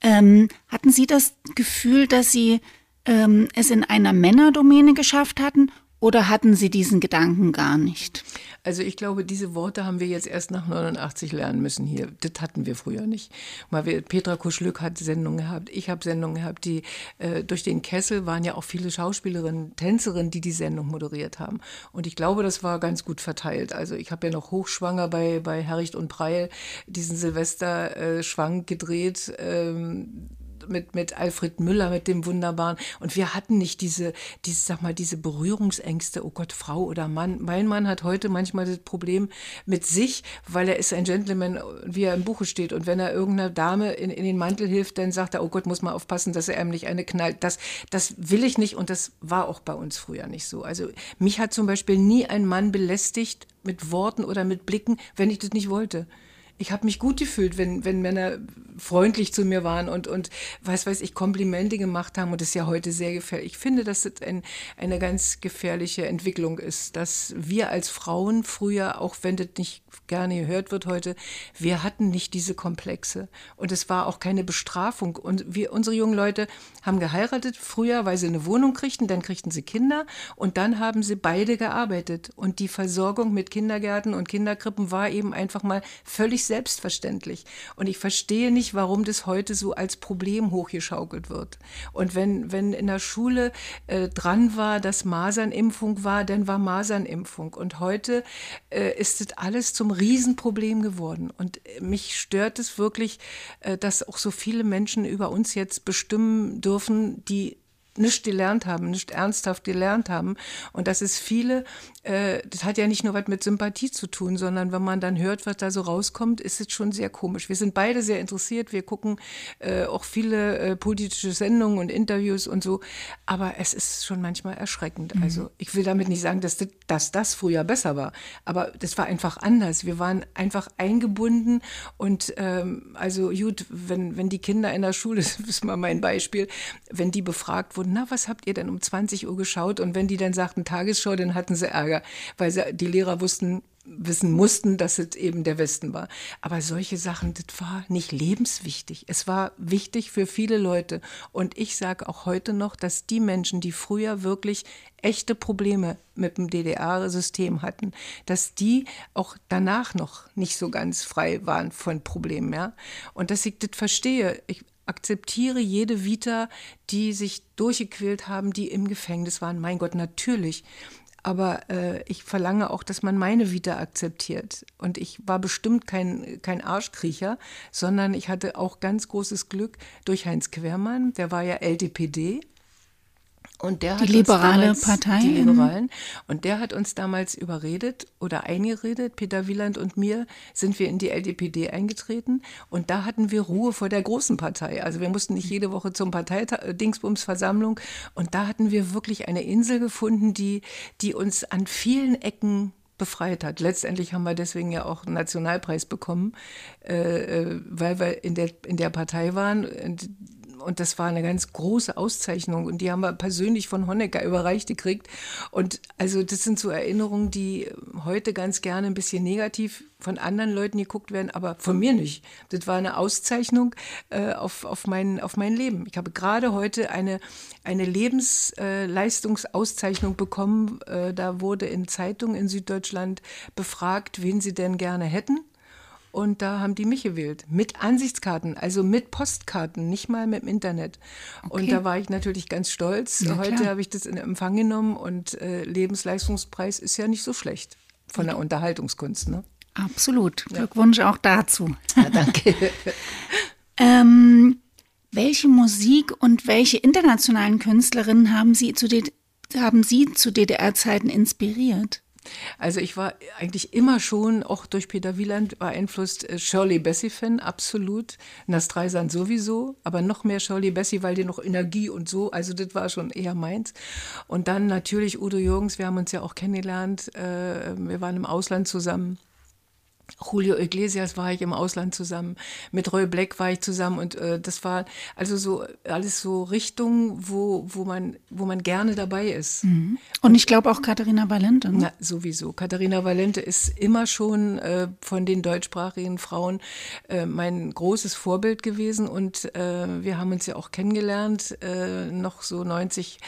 Ähm, hatten Sie das Gefühl, dass Sie ähm, es in einer Männerdomäne geschafft hatten oder hatten Sie diesen Gedanken gar nicht? Also ich glaube, diese Worte haben wir jetzt erst nach 89 lernen müssen hier. Das hatten wir früher nicht. Mal wir, Petra Kuschlück hat Sendungen gehabt, ich habe Sendungen gehabt, die äh, durch den Kessel waren ja auch viele Schauspielerinnen, Tänzerinnen, die die Sendung moderiert haben. Und ich glaube, das war ganz gut verteilt. Also ich habe ja noch hochschwanger bei, bei Herricht und Preil diesen Silvester-Schwank äh, gedreht. Ähm, mit, mit Alfred Müller, mit dem Wunderbaren. Und wir hatten nicht diese, diese, sag mal, diese Berührungsängste, oh Gott, Frau oder Mann. Mein Mann hat heute manchmal das Problem mit sich, weil er ist ein Gentleman, wie er im Buche steht. Und wenn er irgendeiner Dame in, in den Mantel hilft, dann sagt er, oh Gott, muss man aufpassen, dass er ihm nicht eine knallt. Das, das will ich nicht und das war auch bei uns früher nicht so. Also mich hat zum Beispiel nie ein Mann belästigt mit Worten oder mit Blicken, wenn ich das nicht wollte ich habe mich gut gefühlt, wenn, wenn Männer freundlich zu mir waren und, und was weiß ich, Komplimente gemacht haben. Und das ist ja heute sehr gefährlich. Ich finde, dass das ein, eine ganz gefährliche Entwicklung ist, dass wir als Frauen früher, auch wenn das nicht gerne gehört wird heute, wir hatten nicht diese Komplexe. Und es war auch keine Bestrafung. Und wir, unsere jungen Leute haben geheiratet früher, weil sie eine Wohnung kriegten, dann kriegten sie Kinder und dann haben sie beide gearbeitet. Und die Versorgung mit Kindergärten und Kinderkrippen war eben einfach mal völlig selbstverständlich. Und ich verstehe nicht, warum das heute so als Problem hochgeschaukelt wird. Und wenn, wenn in der Schule äh, dran war, dass Masernimpfung war, dann war Masernimpfung. Und heute äh, ist das alles zum Riesenproblem geworden. Und mich stört es wirklich, äh, dass auch so viele Menschen über uns jetzt bestimmen dürfen, die nicht gelernt haben, nicht ernsthaft gelernt haben. Und das ist viele, äh, das hat ja nicht nur was mit Sympathie zu tun, sondern wenn man dann hört, was da so rauskommt, ist es schon sehr komisch. Wir sind beide sehr interessiert, wir gucken äh, auch viele äh, politische Sendungen und Interviews und so, aber es ist schon manchmal erschreckend. Mhm. Also ich will damit nicht sagen, dass das, dass das früher besser war, aber das war einfach anders. Wir waren einfach eingebunden und ähm, also gut, wenn, wenn die Kinder in der Schule, [laughs] das ist mal mein Beispiel, wenn die befragt wurden, wurden, na, was habt ihr denn um 20 Uhr geschaut? Und wenn die dann sagten Tagesschau, dann hatten sie Ärger, weil sie, die Lehrer wussten, wissen mussten, dass es eben der Westen war. Aber solche Sachen, das war nicht lebenswichtig. Es war wichtig für viele Leute. Und ich sage auch heute noch, dass die Menschen, die früher wirklich echte Probleme mit dem DDR-System hatten, dass die auch danach noch nicht so ganz frei waren von Problemen. Ja? Und dass ich das verstehe. Ich, akzeptiere jede Vita, die sich durchgequält haben, die im Gefängnis waren. Mein Gott, natürlich. Aber äh, ich verlange auch, dass man meine Vita akzeptiert. Und ich war bestimmt kein, kein Arschkriecher, sondern ich hatte auch ganz großes Glück durch Heinz Quermann, der war ja LDPD und der die liberale damals, Partei. Die Liberalen. Und der hat uns damals überredet oder eingeredet, Peter Wieland und mir, sind wir in die LDPD eingetreten. Und da hatten wir Ruhe vor der großen Partei. Also wir mussten nicht jede Woche zum Parteidingsbumsversammlung. Und da hatten wir wirklich eine Insel gefunden, die, die uns an vielen Ecken befreit hat. Letztendlich haben wir deswegen ja auch einen Nationalpreis bekommen, äh, äh weil wir in der, in der Partei waren und das war eine ganz große Auszeichnung und die haben wir persönlich von Honecker überreicht gekriegt. Und also das sind so Erinnerungen, die heute ganz gerne ein bisschen negativ von anderen Leuten geguckt werden, aber von mir nicht. Das war eine Auszeichnung äh, auf, auf, mein, auf mein Leben. Ich habe gerade heute eine, eine Lebensleistungsauszeichnung äh, bekommen. Äh, da wurde in Zeitungen in Süddeutschland befragt, wen sie denn gerne hätten. Und da haben die mich gewählt. Mit Ansichtskarten, also mit Postkarten, nicht mal mit dem Internet. Okay. Und da war ich natürlich ganz stolz. Ja, Heute habe ich das in Empfang genommen und äh, Lebensleistungspreis ist ja nicht so schlecht von der Unterhaltungskunst. Ne? Absolut. Glückwunsch ja. auch dazu. [laughs] Ja, danke. ähm, welche Musik und welche internationalen Künstlerinnen haben Sie zu, haben Sie zu DDR-Zeiten inspiriert? Also ich war eigentlich immer schon, auch durch Peter Wieland beeinflusst, äh, Shirley Bassey-Fan, absolut. Nastreisand sowieso, aber noch mehr Shirley Bassey, weil die noch Energie und so, also das war schon eher meins. Und dann natürlich Udo Jürgens, wir haben uns ja auch kennengelernt, äh, wir waren im Ausland zusammen. Julio Iglesias war ich im Ausland zusammen, mit Roy Black war ich zusammen und äh, das war also so alles so Richtungen, wo, wo, man, wo man gerne dabei ist. Mhm. Und ich glaube auch Katharina Valente. Ne? Na, sowieso. Katharina Valente ist immer schon äh, von den deutschsprachigen Frauen äh, mein großes Vorbild gewesen und äh, wir haben uns ja auch kennengelernt, äh, noch so 90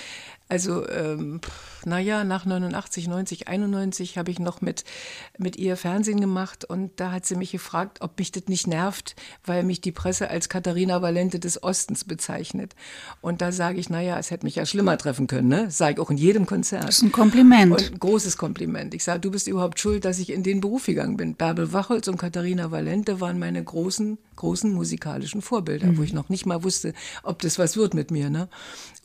also, ähm, naja, nach 89, 90, 91 habe ich noch mit, mit ihr Fernsehen gemacht und da hat sie mich gefragt, ob mich das nicht nervt, weil mich die Presse als Katharina Valente des Ostens bezeichnet. Und da sage ich, naja, es hätte mich ja schlimmer treffen können, ne? Sage ich auch in jedem Konzert. Das ist ein Kompliment. Und ein großes Kompliment. Ich sage, du bist überhaupt schuld, dass ich in den Beruf gegangen bin. Bärbel Wachholz und Katharina Valente waren meine großen, großen musikalischen Vorbilder, mhm. wo ich noch nicht mal wusste, ob das was wird mit mir, ne?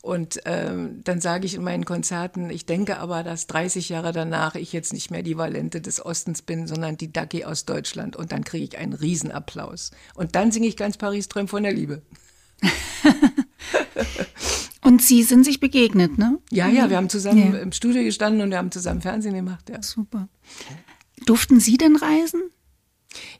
Und ähm, dann sage ich in meinen Konzerten, ich denke aber, dass 30 Jahre danach ich jetzt nicht mehr die Valente des Ostens bin, sondern die Ducky aus Deutschland. Und dann kriege ich einen Riesenapplaus. Und dann singe ich ganz Paris träumt von der Liebe. [laughs] und Sie sind sich begegnet, ne? Ja, ja, wir haben zusammen ja. im Studio gestanden und wir haben zusammen Fernsehen gemacht. Ja. Super. Durften Sie denn reisen?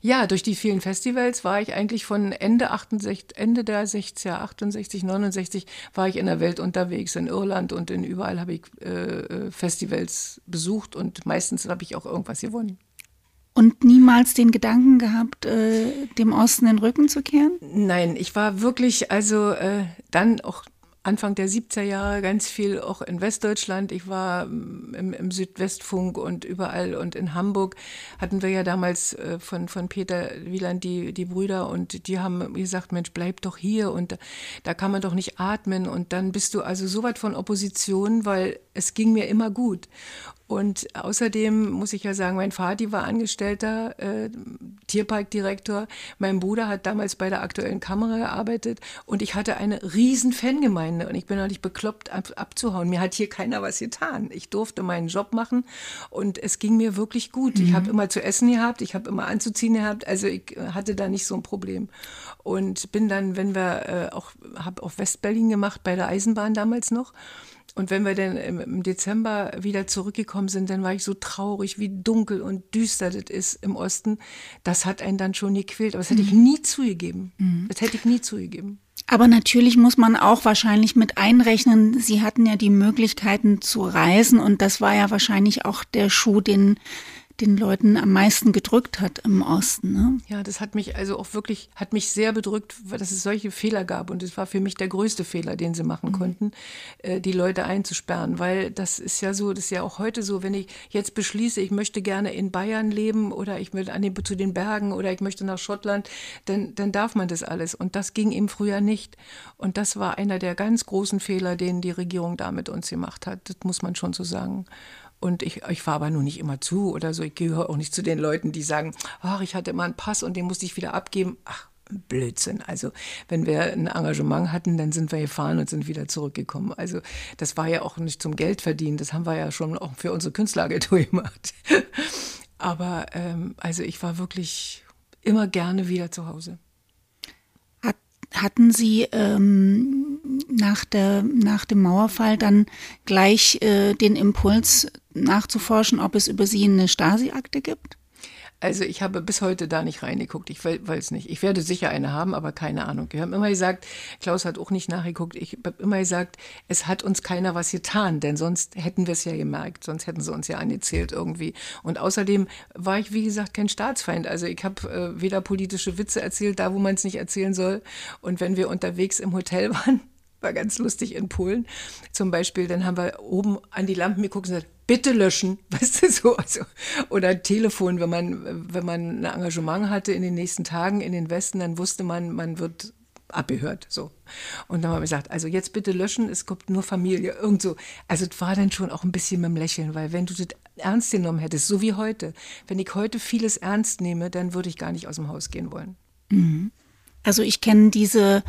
Ja, durch die vielen Festivals war ich eigentlich von Ende 68, Ende der 60er, 68, 69 war ich in der Welt unterwegs, in Irland und in überall habe ich äh, äh, Festivals besucht und meistens habe ich auch irgendwas gewonnen. Und niemals den Gedanken gehabt, äh, dem Osten den Rücken zu kehren? Nein, ich war wirklich, also äh, dann auch Anfang der 70er Jahre ganz viel auch in Westdeutschland. Ich war mm, im, im, Südwestfunk und überall und in Hamburg hatten wir ja damals äh, von, von Peter Wieland die, die Brüder und die haben gesagt, Mensch, bleib doch hier und da, da kann man doch nicht atmen und dann bist du also so weit von Opposition, weil es ging mir immer gut. Und außerdem muss ich ja sagen, mein Vati war Angestellter, äh, Tierparkdirektor. Mein Bruder hat damals bei der aktuellen Kamera gearbeitet und ich hatte eine riesen Fangemeinde und ich bin nicht bekloppt ab, abzuhauen. Mir hat hier keiner was getan. Ich durfte meinen Job machen und es ging mir wirklich gut. Mhm. Ich habe immer zu essen gehabt, ich habe immer anzuziehen gehabt, also ich hatte da nicht so ein Problem. Und bin dann, wenn wir äh, auch, habe auch Westberlin gemacht bei der Eisenbahn damals noch. Und wenn wir dann im Dezember wieder zurückgekommen sind, dann war ich so traurig, wie dunkel und düster das ist im Osten. Das hat einen dann schon gequält. Aber das hätte ich mhm. nie zugegeben. Mhm. Das hätte ich nie zugegeben. Aber natürlich muss man auch wahrscheinlich mit einrechnen, Sie hatten ja die Möglichkeiten zu reisen und das war ja wahrscheinlich auch der Schuh, den den Leuten am meisten gedrückt hat im Osten. Ne? Ja, das hat mich also auch wirklich, hat mich sehr bedrückt, dass es solche Fehler gab. Und es war für mich der größte Fehler, den sie machen mhm. konnten, äh, die Leute einzusperren. Weil das ist ja so, das ist ja auch heute so, wenn ich jetzt beschließe, ich möchte gerne in Bayern leben oder ich will an den, zu den Bergen oder ich möchte nach Schottland, dann, dann darf man das alles. Und das ging eben früher nicht. Und das war einer der ganz großen Fehler, den die Regierung da mit uns gemacht hat. Das muss man schon so sagen. Und ich, ich fahre aber nur nicht immer zu oder so. Ich gehöre auch nicht zu den Leuten, die sagen, ach, ich hatte immer einen Pass und den musste ich wieder abgeben. Ach, Blödsinn. Also wenn wir ein Engagement hatten, dann sind wir gefahren und sind wieder zurückgekommen. Also das war ja auch nicht zum Geld verdienen. Das haben wir ja schon auch für unsere Künstleragentur [laughs] gemacht. Aber ähm, also ich war wirklich immer gerne wieder zu Hause. Hat, hatten Sie ähm, nach, der, nach dem Mauerfall dann gleich äh, den Impuls nachzuforschen, ob es über Sie eine Stasi-Akte gibt? Also ich habe bis heute da nicht reingeguckt. Ich weiß nicht. Ich werde sicher eine haben, aber keine Ahnung. Wir haben immer gesagt, Klaus hat auch nicht nachgeguckt. Ich habe immer gesagt, es hat uns keiner was getan, denn sonst hätten wir es ja gemerkt. Sonst hätten sie uns ja angezählt irgendwie. Und außerdem war ich, wie gesagt, kein Staatsfeind. Also ich habe äh, weder politische Witze erzählt, da wo man es nicht erzählen soll. Und wenn wir unterwegs im Hotel [laughs] waren, war ganz lustig in Polen. Zum Beispiel, dann haben wir oben an die Lampen geguckt und gesagt, bitte löschen, [laughs] weißt du so, also, oder Telefon, wenn man, wenn man ein Engagement hatte in den nächsten Tagen in den Westen, dann wusste man, man wird abgehört, so. Und dann haben wir gesagt, also jetzt bitte löschen, es kommt nur Familie, irgend so. Also es war dann schon auch ein bisschen mit dem Lächeln, weil wenn du das ernst genommen hättest, so wie heute, wenn ich heute vieles ernst nehme, dann würde ich gar nicht aus dem Haus gehen wollen. Mhm. Also ich kenne diese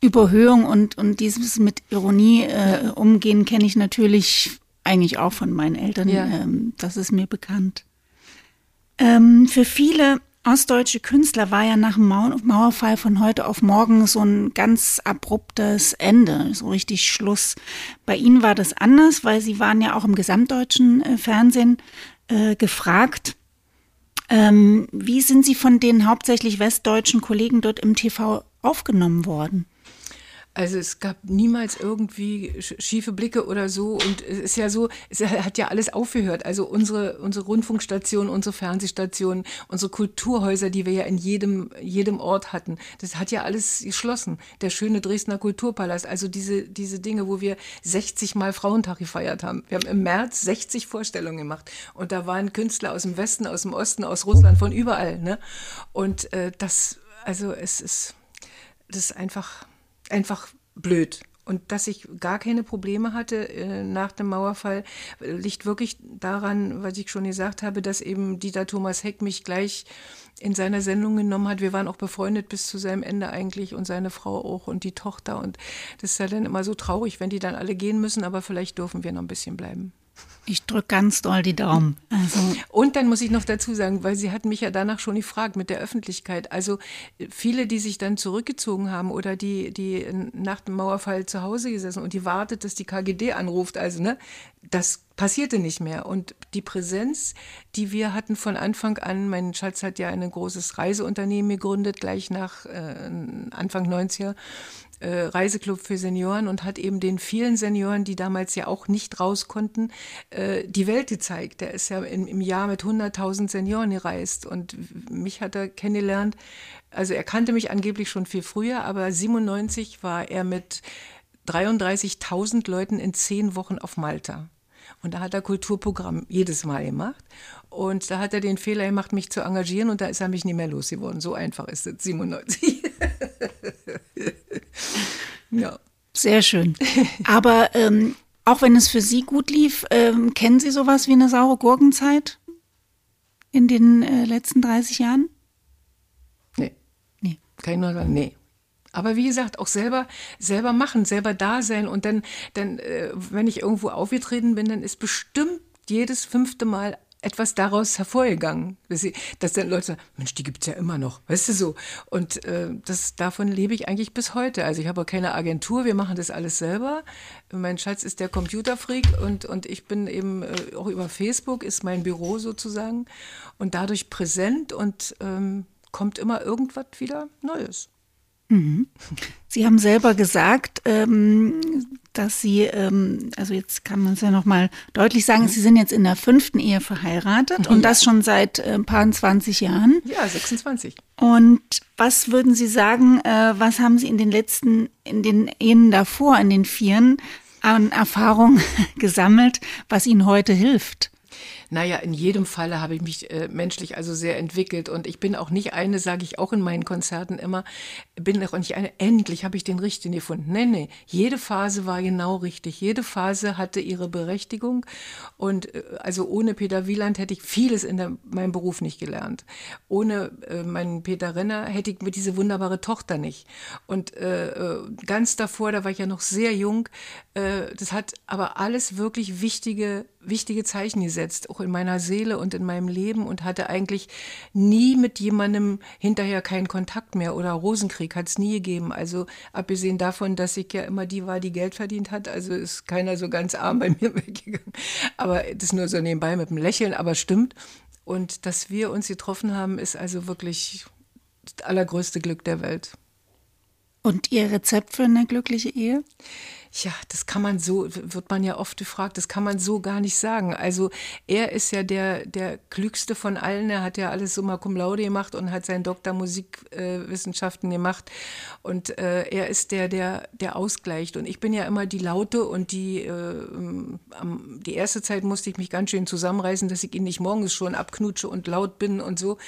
Überhöhung und, und dieses mit Ironie äh, umgehen kenne ich natürlich eigentlich auch von meinen Eltern. Ja. Ähm, das ist mir bekannt. Ähm, für viele ostdeutsche Künstler war ja nach dem Mauerfall von heute auf morgen so ein ganz abruptes Ende, so richtig Schluss. Bei Ihnen war das anders, weil Sie waren ja auch im gesamtdeutschen äh, Fernsehen äh, gefragt. Ähm, wie sind Sie von den hauptsächlich westdeutschen Kollegen dort im TV aufgenommen worden? Also es gab niemals irgendwie schiefe Blicke oder so. Und es ist ja so, es hat ja alles aufgehört. Also unsere, unsere Rundfunkstation, unsere Fernsehstation, unsere Kulturhäuser, die wir ja in jedem, jedem Ort hatten, das hat ja alles geschlossen. Der schöne Dresdner Kulturpalast, also diese, diese Dinge, wo wir 60 Mal Frauentag gefeiert haben. Wir haben im März 60 Vorstellungen gemacht. Und da waren Künstler aus dem Westen, aus dem Osten, aus Russland, von überall. Ne? Und äh, das, also es ist, das ist einfach einfach blöd. Und dass ich gar keine Probleme hatte äh, nach dem Mauerfall, liegt wirklich daran, was ich schon gesagt habe, dass eben Dieter Thomas Heck mich gleich in seiner Sendung genommen hat. Wir waren auch befreundet bis zu seinem Ende eigentlich und seine Frau auch und die Tochter. Und das ist ja dann immer so traurig, wenn die dann alle gehen müssen, aber vielleicht dürfen wir noch ein bisschen bleiben. Ich drücke ganz doll die Daumen. Also. Und dann muss ich noch dazu sagen, weil Sie hatten mich ja danach schon gefragt mit der Öffentlichkeit. Also viele, die sich dann zurückgezogen haben oder die, die nach dem Mauerfall zu Hause gesessen und die wartet, dass die KGD anruft, also ne, das passierte nicht mehr. Und die Präsenz, die wir hatten von Anfang an, mein Schatz hat ja ein großes Reiseunternehmen gegründet, gleich nach äh, Anfang 90er äh, Reiseclub für Senioren und hat eben den vielen Senioren, die damals ja auch nicht raus konnten, äh, die Welt gezeigt. Der ist ja im, im Jahr mit 100.000 Senioren gereist und mich hat er kennengelernt. Also er kannte mich angeblich schon viel früher, aber 97 war er mit 33.000 Leuten in zehn Wochen auf Malta. Und da hat er Kulturprogramm jedes Mal gemacht. Und da hat er den Fehler gemacht, mich zu engagieren und da ist er mich nicht mehr losgeworden. So einfach ist es, 97. ja. Sehr schön. Aber ähm, auch wenn es für Sie gut lief, ähm, kennen Sie sowas wie eine saure Gurkenzeit in den äh, letzten 30 Jahren? Nee. Nee. Kann ich nur sagen, nee. Aber wie gesagt, auch selber, selber machen, selber da sein und dann, dann äh, wenn ich irgendwo aufgetreten bin, dann ist bestimmt jedes fünfte Mal etwas daraus hervorgegangen, dass, sie, dass dann Leute sagen, Mensch, die gibt es ja immer noch, weißt du so. Und äh, das, davon lebe ich eigentlich bis heute. Also ich habe auch keine Agentur, wir machen das alles selber. Mein Schatz ist der Computerfreak und, und ich bin eben äh, auch über Facebook, ist mein Büro sozusagen und dadurch präsent und ähm, kommt immer irgendwas wieder Neues. Mhm. Sie haben selber gesagt, ähm, dass Sie, ähm, also jetzt kann man es ja nochmal deutlich sagen. Sie sind jetzt in der fünften Ehe verheiratet und das schon seit äh, ein paar 20 Jahren. Ja, 26. Und was würden Sie sagen, äh, was haben Sie in den letzten, in den Ehen davor, in den Vieren, an Erfahrung [laughs] gesammelt, was Ihnen heute hilft? Naja, in jedem Falle habe ich mich äh, menschlich also sehr entwickelt und ich bin auch nicht eine, sage ich auch in meinen Konzerten immer, bin auch nicht eine, endlich habe ich den Richtigen gefunden. Nee, nee, jede Phase war genau richtig. Jede Phase hatte ihre Berechtigung und äh, also ohne Peter Wieland hätte ich vieles in der, meinem Beruf nicht gelernt. Ohne äh, meinen Peter Renner hätte ich mir diese wunderbare Tochter nicht. Und äh, äh, ganz davor, da war ich ja noch sehr jung, äh, das hat aber alles wirklich wichtige, wichtige Zeichen gesetzt, auch in meiner Seele und in meinem Leben und hatte eigentlich nie mit jemandem hinterher keinen Kontakt mehr oder Rosenkrieg hat es nie gegeben. Also abgesehen davon, dass ich ja immer die war, die Geld verdient hat, also ist keiner so ganz arm bei mir [laughs] weggegangen. Aber das nur so nebenbei mit dem Lächeln, aber stimmt. Und dass wir uns getroffen haben, ist also wirklich das allergrößte Glück der Welt. Und Ihr Rezept für eine glückliche Ehe? Ja, das kann man so, wird man ja oft gefragt, das kann man so gar nicht sagen. Also er ist ja der, der klügste von allen. Er hat ja alles summa cum laude gemacht und hat seinen Doktor Musikwissenschaften äh, gemacht. Und äh, er ist der, der, der ausgleicht. Und ich bin ja immer die Laute und die, äh, die erste Zeit musste ich mich ganz schön zusammenreißen, dass ich ihn nicht morgens schon abknutsche und laut bin und so.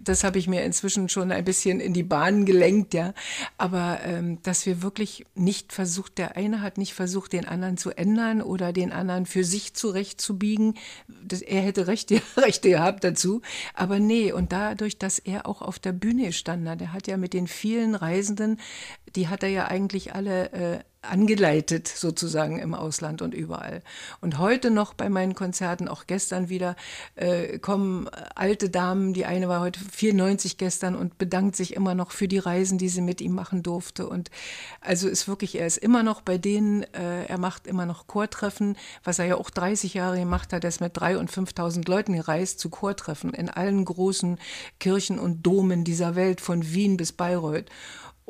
Das habe ich mir inzwischen schon ein bisschen in die Bahn gelenkt, ja. Aber ähm, dass wir wirklich nicht versucht, der eine hat hat nicht versucht, den anderen zu ändern oder den anderen für sich zurechtzubiegen. Das, er hätte Rechte, [laughs] Rechte gehabt dazu. Aber nee, und dadurch, dass er auch auf der Bühne stand, der hat ja mit den vielen Reisenden, die hat er ja eigentlich alle äh, angeleitet sozusagen im Ausland und überall. Und heute noch bei meinen Konzerten, auch gestern wieder, äh, kommen alte Damen, die eine war heute 94 gestern und bedankt sich immer noch für die Reisen, die sie mit ihm machen durfte. Und also ist wirklich, er ist immer noch bei denen, äh, er macht immer noch Chortreffen, was er ja auch 30 Jahre gemacht hat, er ist mit 3.000 und 5.000 Leuten gereist zu Chortreffen in allen großen Kirchen und Domen dieser Welt, von Wien bis Bayreuth.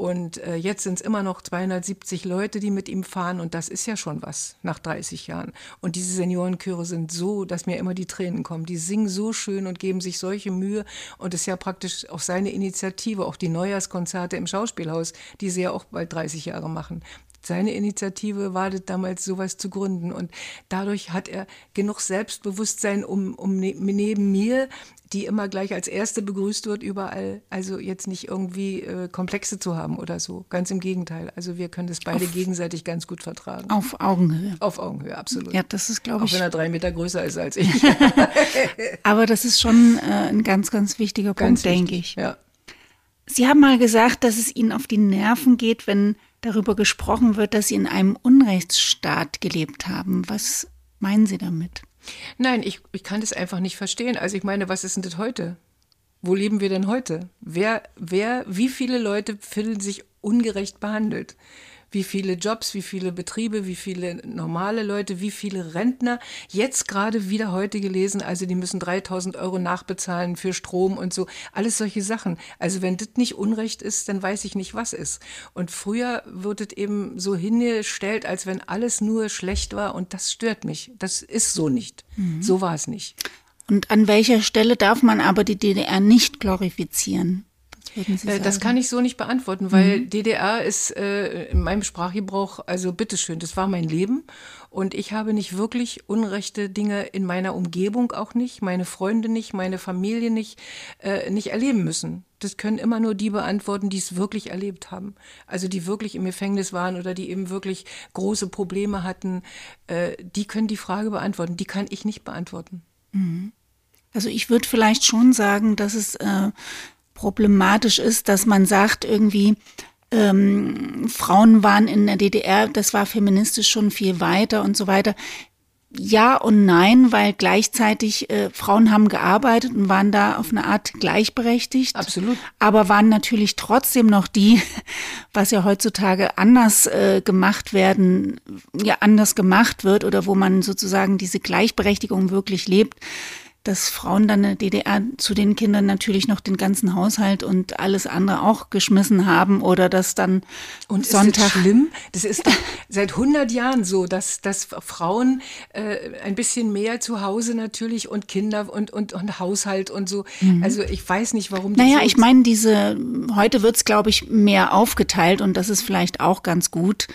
Und äh, jetzt sind es immer noch 270 Leute, die mit ihm fahren. Und das ist ja schon was nach 30 Jahren. Und diese Seniorenchöre sind so, dass mir immer die Tränen kommen. Die singen so schön und geben sich solche Mühe. Und es ist ja praktisch auch seine Initiative, auch die Neujahrskonzerte im Schauspielhaus, die sie ja auch bald 30 Jahre machen seine Initiative war das damals, sowas zu gründen. Und dadurch hat er genug Selbstbewusstsein, um, um ne, neben mir die immer gleich als erste begrüßt wird überall. Also jetzt nicht irgendwie äh, Komplexe zu haben oder so. Ganz im Gegenteil. Also wir können das beide auf, gegenseitig ganz gut vertragen. Auf Augenhöhe. Auf Augenhöhe, absolut. Ja, das ist, glaube ich. Auch wenn er drei Meter größer ist als ich. [laughs] Aber das ist schon äh, ein ganz, ganz wichtiger ganz Punkt, denke ich. Ja. Sie haben mal gesagt, dass es Ihnen auf die Nerven geht, wenn darüber gesprochen wird, dass Sie in einem Unrechtsstaat gelebt haben. Was meinen Sie damit? Nein, ich, ich kann das einfach nicht verstehen. Also ich meine, was ist denn das heute? Wo leben wir denn heute? Wer, wer, wie viele Leute fühlen sich ungerecht behandelt? Wie viele Jobs, wie viele Betriebe, wie viele normale Leute, wie viele Rentner? Jetzt gerade wieder heute gelesen, also die müssen 3000 Euro nachbezahlen für Strom und so. Alles solche Sachen. Also wenn das nicht Unrecht ist, dann weiß ich nicht, was ist. Und früher wird es eben so hingestellt, als wenn alles nur schlecht war und das stört mich. Das ist so nicht. Mhm. So war es nicht. Und an welcher Stelle darf man aber die DDR nicht glorifizieren? Äh, das kann ich so nicht beantworten, weil mhm. DDR ist äh, in meinem Sprachgebrauch, also bitteschön, das war mein Leben und ich habe nicht wirklich unrechte Dinge in meiner Umgebung auch nicht, meine Freunde nicht, meine Familie nicht, äh, nicht erleben müssen. Das können immer nur die beantworten, die es wirklich erlebt haben. Also die wirklich im Gefängnis waren oder die eben wirklich große Probleme hatten. Äh, die können die Frage beantworten. Die kann ich nicht beantworten. Mhm. Also ich würde vielleicht schon sagen, dass es äh, problematisch ist, dass man sagt, irgendwie, ähm, Frauen waren in der DDR, das war feministisch schon viel weiter und so weiter. Ja und nein, weil gleichzeitig äh, Frauen haben gearbeitet und waren da auf eine Art gleichberechtigt. Absolut. Aber waren natürlich trotzdem noch die, [laughs] was ja heutzutage anders äh, gemacht werden, ja anders gemacht wird oder wo man sozusagen diese Gleichberechtigung wirklich lebt dass Frauen dann in der DDR zu den Kindern natürlich noch den ganzen Haushalt und alles andere auch geschmissen haben oder dass dann und Sonntag. Ist das schlimm? Das ist seit 100 Jahren so, dass, dass Frauen äh, ein bisschen mehr zu Hause natürlich und Kinder und, und, und Haushalt und so. Mhm. Also ich weiß nicht, warum. Naja, so ich meine, diese, heute wird's glaube ich, mehr aufgeteilt und das ist vielleicht auch ganz gut,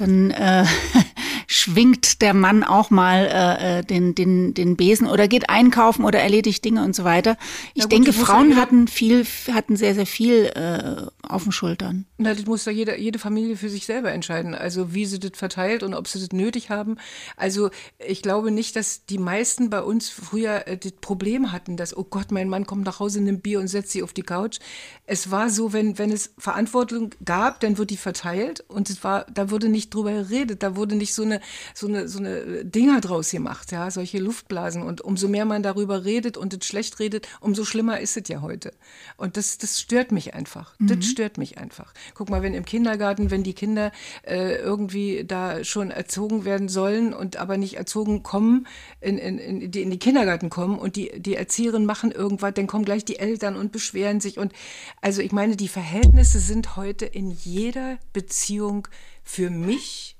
dann äh, [laughs] schwingt der Mann auch mal äh, äh, den, den, den Besen oder geht einkaufen oder erledigt Dinge und so weiter. Ich gut, denke, Frauen hatten viel, hatten sehr, sehr viel äh, auf den Schultern. Na, das muss doch jede, jede Familie für sich selber entscheiden. Also wie sie das verteilt und ob sie das nötig haben. Also ich glaube nicht, dass die meisten bei uns früher äh, das Problem hatten, dass, oh Gott, mein Mann kommt nach Hause, nimmt Bier und setzt sie auf die Couch. Es war so, wenn, wenn es Verantwortung gab, dann wird die verteilt und es war, da wurde nicht drüber geredet. Da wurde nicht so eine so eine, so eine Dinger draus gemacht, ja, solche Luftblasen. Und umso mehr man darüber redet und es schlecht redet, umso schlimmer ist es ja heute. Und das, das stört mich einfach. Mhm. Das stört mich einfach. Guck mal, wenn im Kindergarten, wenn die Kinder äh, irgendwie da schon erzogen werden sollen und aber nicht erzogen kommen, in, in, in, die in die Kindergarten kommen und die, die Erzieherinnen machen irgendwas, dann kommen gleich die Eltern und beschweren sich. Und also ich meine, die Verhältnisse sind heute in jeder Beziehung für mich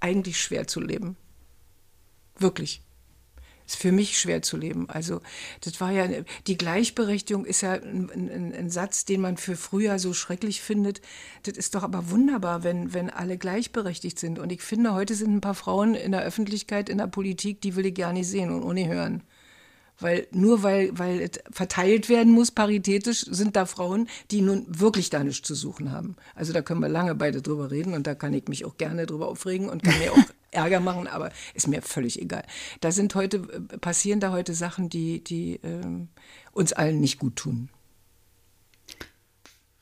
eigentlich schwer zu leben. Wirklich. Ist für mich schwer zu leben. Also, das war ja, die Gleichberechtigung ist ja ein, ein, ein, Satz, den man für früher so schrecklich findet. Das ist doch aber wunderbar, wenn, wenn alle gleichberechtigt sind. Und ich finde, heute sind ein paar Frauen in der Öffentlichkeit, in der Politik, die will ich gar nicht sehen und ohne hören. Weil nur weil, weil es verteilt werden muss, paritätisch, sind da Frauen, die nun wirklich da nichts zu suchen haben. Also da können wir lange beide drüber reden und da kann ich mich auch gerne drüber aufregen und kann mir auch [laughs] Ärger machen, aber ist mir völlig egal. Da sind heute, passieren da heute Sachen, die, die ähm, uns allen nicht gut tun.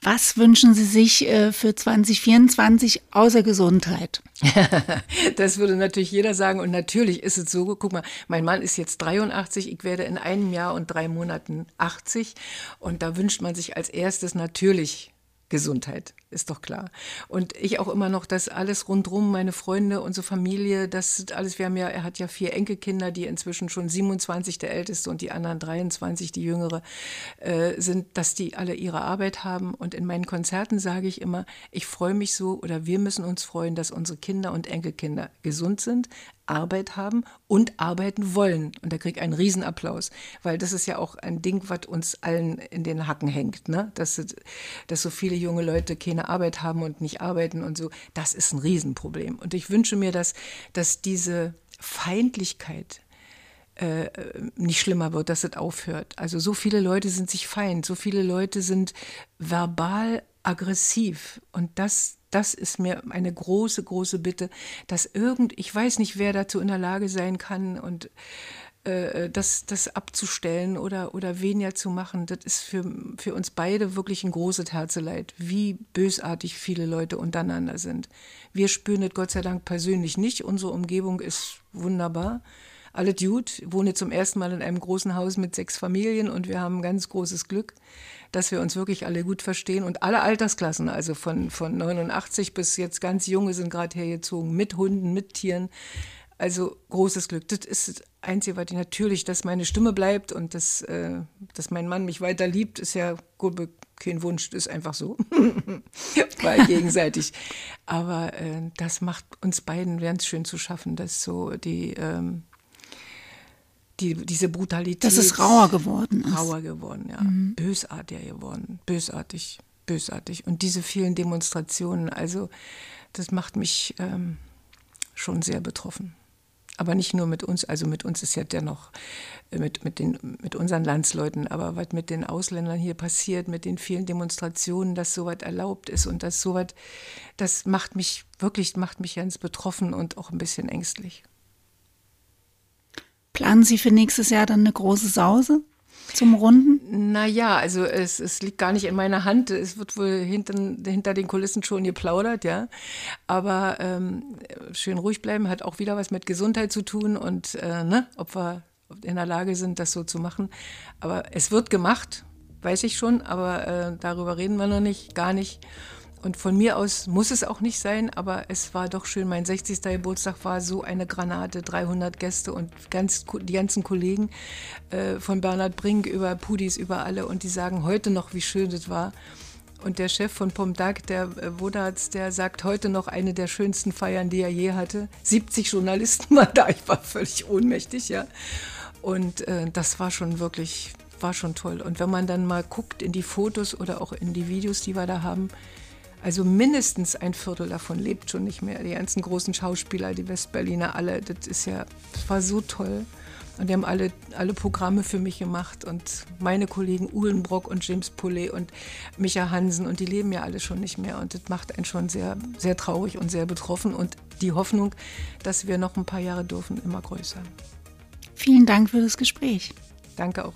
Was wünschen Sie sich äh, für 2024 außer Gesundheit? [laughs] das würde natürlich jeder sagen. Und natürlich ist es so, guck mal, mein Mann ist jetzt 83, ich werde in einem Jahr und drei Monaten 80. Und da wünscht man sich als erstes natürlich Gesundheit, ist doch klar. Und ich auch immer noch, dass alles rundrum, meine Freunde, unsere Familie, das alles, wir haben ja, er hat ja vier Enkelkinder, die inzwischen schon 27 der älteste und die anderen 23, die jüngere, äh, sind, dass die alle ihre Arbeit haben. Und in meinen Konzerten sage ich immer, ich freue mich so oder wir müssen uns freuen, dass unsere Kinder und Enkelkinder gesund sind, Arbeit haben und arbeiten wollen. Und da krieg ich einen Riesenapplaus, weil das ist ja auch ein Ding, was uns allen in den Hacken hängt, ne? dass, dass so viele junge Leute keine Arbeit haben und nicht arbeiten und so. Das ist ein Riesenproblem. Und ich wünsche mir, dass, dass diese Feindlichkeit, äh, nicht schlimmer wird, dass es aufhört. Also so viele Leute sind sich feind, so viele Leute sind verbal aggressiv und das das ist mir eine große, große Bitte, dass irgend, ich weiß nicht, wer dazu in der Lage sein kann und äh, das, das abzustellen oder, oder weniger zu machen, das ist für, für uns beide wirklich ein großes Herzeleid, wie bösartig viele Leute untereinander sind. Wir spüren das Gott sei Dank persönlich nicht. Unsere Umgebung ist wunderbar. Alle gut, wohne zum ersten Mal in einem großen Haus mit sechs Familien und wir haben ganz großes Glück dass wir uns wirklich alle gut verstehen und alle Altersklassen, also von, von 89 bis jetzt ganz junge sind gerade hergezogen, mit Hunden, mit Tieren. Also großes Glück. Das ist das Einzige, was ich natürlich, dass meine Stimme bleibt und dass, äh, dass mein Mann mich weiter liebt, ist ja gut, kein Wunsch, ist einfach so. [laughs] Weil gegenseitig. Aber äh, das macht uns beiden ganz schön zu schaffen, dass so die, ähm, die, diese Brutalität. Dass es rauer geworden ist. Rauer geworden, ja. Mhm. Bösartiger geworden. Bösartig, bösartig. Und diese vielen Demonstrationen, also das macht mich ähm, schon sehr betroffen. Aber nicht nur mit uns, also mit uns ist ja dennoch, äh, mit, mit, den, mit unseren Landsleuten, aber was mit den Ausländern hier passiert, mit den vielen Demonstrationen, dass sowas erlaubt ist und dass sowas, das macht mich wirklich, macht mich ganz betroffen und auch ein bisschen ängstlich. Planen Sie für nächstes Jahr dann eine große Sause? zum Runden? Naja, also es, es liegt gar nicht in meiner Hand. Es wird wohl hinter, hinter den Kulissen schon geplaudert, ja. Aber ähm, schön ruhig bleiben hat auch wieder was mit Gesundheit zu tun und äh, ne, ob wir in der Lage sind, das so zu machen. Aber es wird gemacht, weiß ich schon, aber äh, darüber reden wir noch nicht, gar nicht. Und von mir aus muss es auch nicht sein, aber es war doch schön. Mein 60. Geburtstag war so eine Granate, 300 Gäste und ganz, die ganzen Kollegen äh, von Bernhard Brink über Pudis, über alle und die sagen heute noch, wie schön das war. Und der Chef von Pomdag, der äh, Wodarts, der sagt heute noch eine der schönsten Feiern, die er je hatte. 70 Journalisten waren da, ich war völlig ohnmächtig, ja. Und äh, das war schon wirklich, war schon toll. Und wenn man dann mal guckt in die Fotos oder auch in die Videos, die wir da haben, also mindestens ein Viertel davon lebt schon nicht mehr. Die ganzen großen Schauspieler, die Westberliner, alle, das ist ja, das war so toll. Und die haben alle, alle Programme für mich gemacht und meine Kollegen Uhlenbrock und James Pulley und Micha Hansen und die leben ja alle schon nicht mehr und das macht einen schon sehr, sehr traurig und sehr betroffen und die Hoffnung, dass wir noch ein paar Jahre dürfen, immer größer. Vielen Dank für das Gespräch. Danke auch.